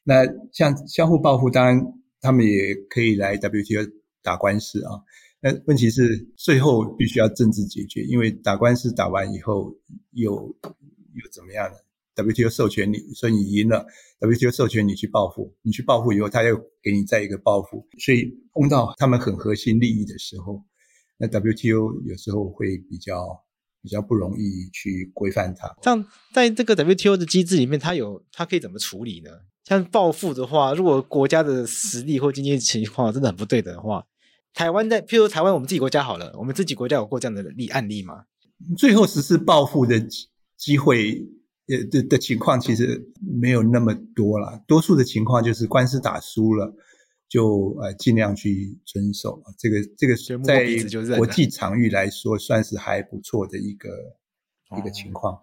那像相互报复，当然他们也可以来 WTO 打官司啊。那问题是最后必须要政治解决，因为打官司打完以后又又怎么样呢？WTO 授权你，所以你赢了，WTO 授权你去报复，你去报复以后，他又给你再一个报复，所以碰到他们很核心利益的时候，那 WTO 有时候会比较比较不容易去规范它。像在这个 WTO 的机制里面，它有它可以怎么处理呢？像报复的话，如果国家的实力或经济情况真的很不对等的话，台湾在，譬如台湾我们自己国家好了，我们自己国家有过这样的例案例吗？最后实施报复的机会。呃的的情况其实没有那么多啦，多数的情况就是官司打输了，就呃尽量去遵守。这个这个在国际场域来说算是还不错的一个一个情况。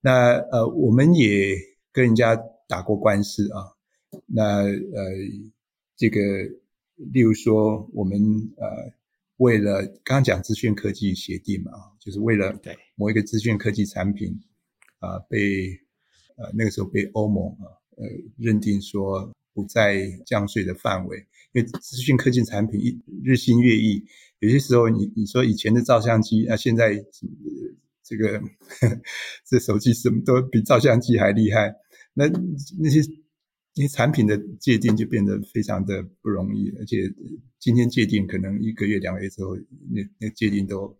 那呃我们也跟人家打过官司啊。那呃这个例如说我们呃为了刚刚讲资讯科技协定嘛，就是为了某一个资讯科技产品。啊，被呃那个时候被欧盟啊呃认定说不在降税的范围，因为资讯科技产品一日新月异，有些时候你你说以前的照相机啊，现在这个呵呵 这手机什么都比照相机还厉害，那那些因为产品的界定就变得非常的不容易，而且今天界定可能一个月两个月之后，那那界定都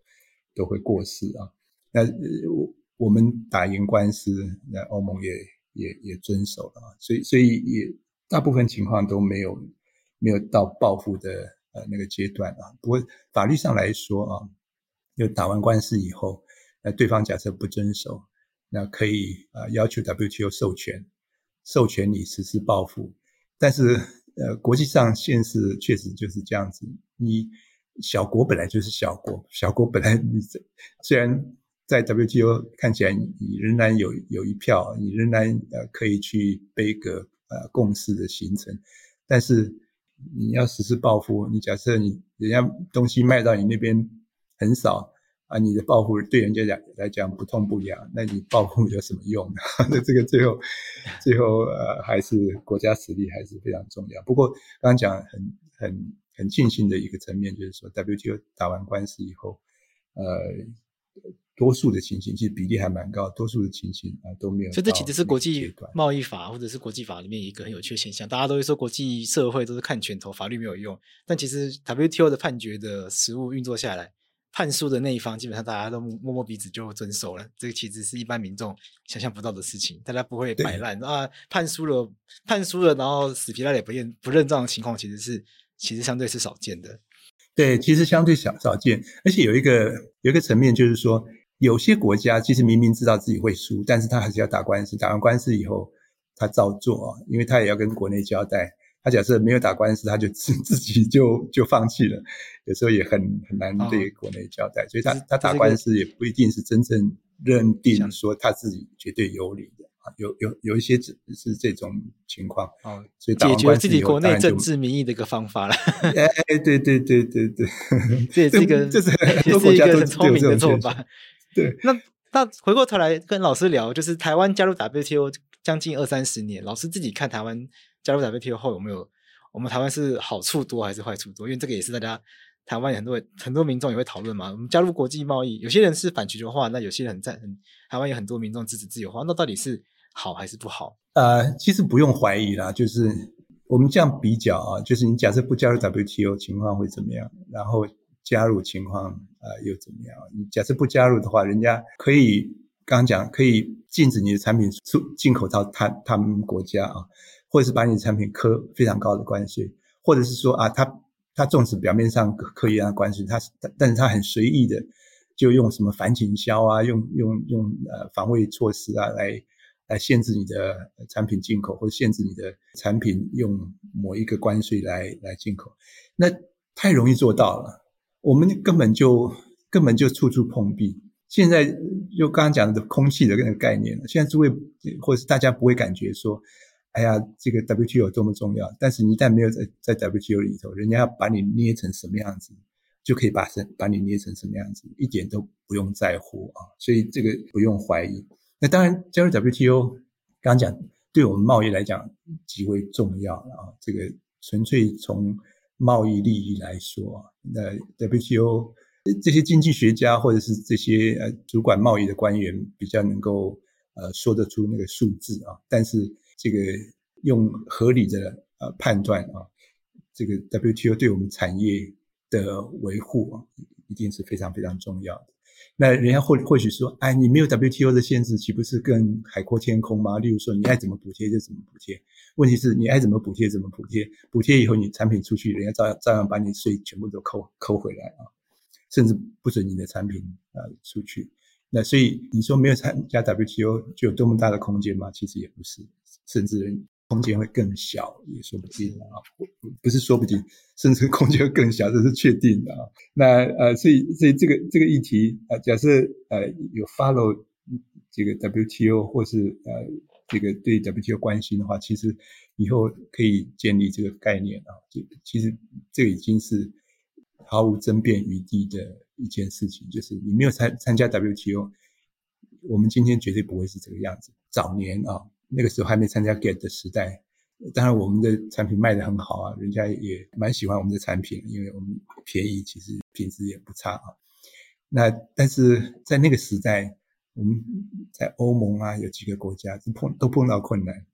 都会过时啊，那我。我们打赢官司，那欧盟也也也遵守了啊，所以所以也大部分情况都没有没有到报复的呃那个阶段啊。不过法律上来说啊，就打完官司以后，那对方假设不遵守，那可以啊要求 WTO 授权，授权你实施报复。但是呃国际上现实确实就是这样子，你小国本来就是小国，小国本来你虽然。在 WTO 看起来，你仍然有有一票，你仍然呃可以去背个呃共识的形成，但是你要实施报复，你假设你人家东西卖到你那边很少啊，你的报复对人家讲来讲不痛不痒，那你报复有什么用呢？那这个最后最后呃还是国家实力还是非常重要。不过刚刚讲很很很庆幸的一个层面就是说，WTO 打完官司以后，呃。多数的情形其实比例还蛮高，多数的情形啊都没有。所以这其实是国际贸易法或者是国际法里面一个很有趣的现象。大家都会说国际社会都是看拳头，法律没有用。但其实 WTO 的判决的实务运作下来，判输的那一方基本上大家都摸摸鼻子就遵守了。这个其实是一般民众想象不到的事情，大家不会摆烂啊。判输了，判输了，然后死皮赖脸不认不认账的情况，其实是其实相对是少见的。对，其实相对少少见，而且有一个有一个层面就是说。有些国家其实明明知道自己会输，但是他还是要打官司。打完官司以后，他照做啊，因为他也要跟国内交代。他假设没有打官司，他就自 自己就就放弃了。有时候也很很难对国内交代，哦、所以他他打官司也不一定是真正认定说他自己绝对有理的啊。有有有一些只是这种情况啊，所以解决自己国内政治民意的一个方法了。哎哎，对对对对对，这也 是一个这是很多国家都很聪明的做法。对，那那回过头来跟老师聊，就是台湾加入 WTO 将近二三十年，老师自己看台湾加入 WTO 后有没有？我们台湾是好处多还是坏处多？因为这个也是大家台湾很多很多民众也会讨论嘛。我们加入国际贸易，有些人是反全球化，那有些人很赞，台湾有很多民众支持自由化，那到底是好还是不好？呃，其实不用怀疑啦，就是我们这样比较啊，就是你假设不加入 WTO，情况会怎么样？然后。加入情况啊、呃、又怎么样？你假设不加入的话，人家可以刚刚讲可以禁止你的产品出进口到他他们国家啊，或者是把你的产品科非常高的关税，或者是说啊，他他纵使表面上科一样的关税，他但是他很随意的就用什么反倾销啊，用用用呃防卫措施啊来来限制你的产品进口，或者限制你的产品用某一个关税来来进口，那太容易做到了。我们根本就根本就处处碰壁。现在就刚刚讲的空气的那个概念。现在诸位或者是大家不会感觉说，哎呀，这个 WTO 多么重要。但是你一旦没有在在 WTO 里头，人家要把你捏成什么样子就可以把把你捏成什么样子，一点都不用在乎啊，所以这个不用怀疑。那当然加入 WTO，刚刚讲对我们贸易来讲极为重要啊，这个纯粹从贸易利益来说，那 WTO 这些经济学家或者是这些呃主管贸易的官员比较能够呃说得出那个数字啊，但是这个用合理的呃判断啊，这个 WTO 对我们产业。的维护啊，一定是非常非常重要的。那人家或或许说，哎，你没有 WTO 的限制，岂不是更海阔天空吗？例如说，你爱怎么补贴就怎么补贴。问题是你爱怎么补贴怎么补贴，补贴以后你产品出去，人家照样照样把你税全部都扣扣回来啊，甚至不准你的产品啊出去。那所以你说没有参加 WTO 就有多么大的空间吗？其实也不是，甚至。空间会更小，也说不定啊，不是说不定，甚至空间会更小，这是确定的啊。那呃，所以所以这个这个议题啊，假设呃有 follow 这个 WTO 或是呃这个对 WTO 关心的话，其实以后可以建立这个概念啊。这其实这已经是毫无争辩余地的一件事情，就是你没有参参加 WTO，我们今天绝对不会是这个样子。早年啊。那个时候还没参加 Get 的时代，当然我们的产品卖得很好啊，人家也蛮喜欢我们的产品，因为我们便宜，其实品质也不差啊。那但是在那个时代，我们在欧盟啊有几个国家碰都碰到困难，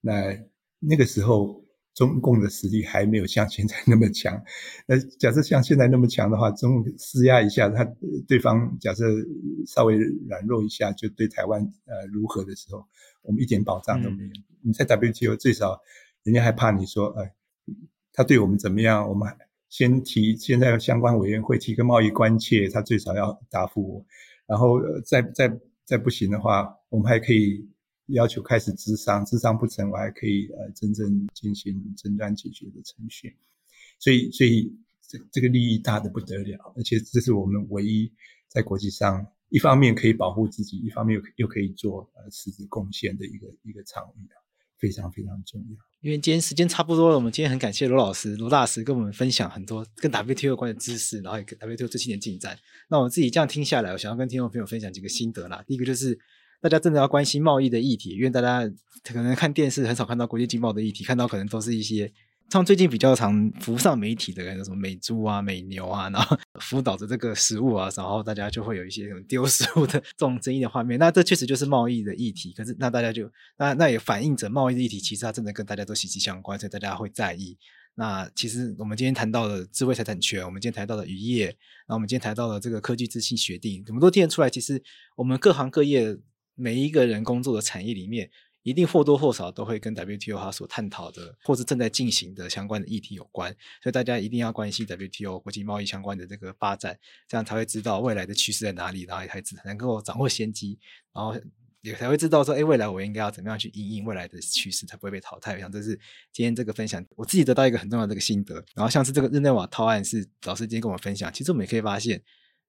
那那个时候。中共的实力还没有像现在那么强。那假设像现在那么强的话，中共施压一下，他对方假设稍微软弱一下，就对台湾呃如何的时候，我们一点保障都没有。嗯、你在 WTO 最少，人家还怕你说，哎，他对我们怎么样？我们先提，现在相关委员会提个贸易关切，他最少要答复我。然后再再再不行的话，我们还可以。要求开始咨商，咨商不成，我还可以呃真正进行争端解决的程序。所以，所以这这个利益大得不得了，而且这是我们唯一在国际上一方面可以保护自己，一方面又又可以做呃实质贡献的一个一个场域，非常非常重要。因为今天时间差不多了，我们今天很感谢罗老师、罗大师跟我们分享很多跟 WTO 有关的知识，然后也跟 WTO 最新的进展。那我自己这样听下来，我想要跟听众朋友分享几个心得啦。第一个就是。大家真的要关心贸易的议题，因为大家可能看电视很少看到国际经贸的议题，看到可能都是一些像最近比较常浮上媒体的，什么美猪啊、美牛啊，然后辅导着这个食物啊，然后大家就会有一些什么丢食物的这种争议的画面。那这确实就是贸易的议题，可是那大家就那那也反映着贸易的议题，其实它真的跟大家都息息相关，所以大家会在意。那其实我们今天谈到的智慧财产权，我们今天谈到的渔业，然后我们今天谈到的这个科技资讯协定，怎么都听得出来，其实我们各行各业。每一个人工作的产业里面，一定或多或少都会跟 WTO 它所探讨的，或是正在进行的相关的议题有关，所以大家一定要关心 WTO 国际贸易相关的这个发展，这样才会知道未来的趋势在哪里，然后也才能够掌握先机，然后也才会知道说，哎，未来我应该要怎么样去应应未来的趋势，才不会被淘汰。我想这是今天这个分享，我自己得到一个很重要的这个心得。然后像是这个日内瓦套案，是老师今天跟我们分享，其实我们也可以发现。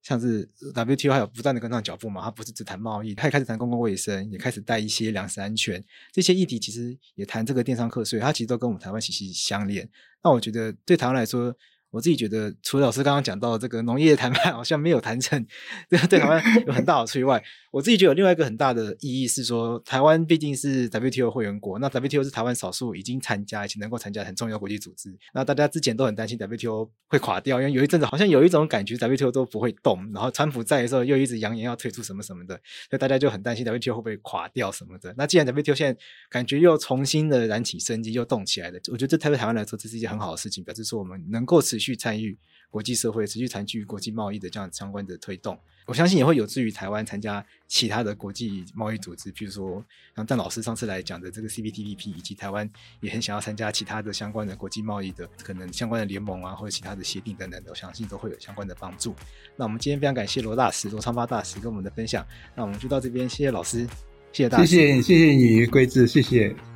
像是 WTO 还有不断的跟上脚步嘛，它不是只谈贸易，它也开始谈公共卫生，也开始带一些粮食安全这些议题，其实也谈这个电商课税，它其实都跟我们台湾息息相连。那我觉得对台湾来说，我自己觉得，除了老师刚刚讲到这个农业谈判 好像没有谈成，对对台湾有很大好处以外，我自己觉得有另外一个很大的意义是说，台湾毕竟是 WTO 会员国，那 WTO 是台湾少数已经参加，而且能够参加很重要国际组织。那大家之前都很担心 WTO 会垮掉，因为有一阵子好像有一种感觉 WTO 都不会动，然后川普在的时候又一直扬言要退出什么什么的，所以大家就很担心 WTO 会不会垮掉什么的。那既然 WTO 现在感觉又重新的燃起生机，又动起来了，我觉得这对台湾来说这是一件很好的事情，表示说我们能够持续去参与。国际社会持续参与国际贸易的这样相关的推动，我相信也会有助于台湾参加其他的国际贸易组织，譬如说像邓老师上次来讲的这个 CPTPP，以及台湾也很想要参加其他的相关的国际贸易的可能相关的联盟啊，或者其他的协定等等的，我相信都会有相关的帮助。那我们今天非常感谢罗大师、罗昌发大师跟我们的分享，那我们就到这边，谢谢老师，谢谢大师，谢谢谢谢你，贵智，谢谢。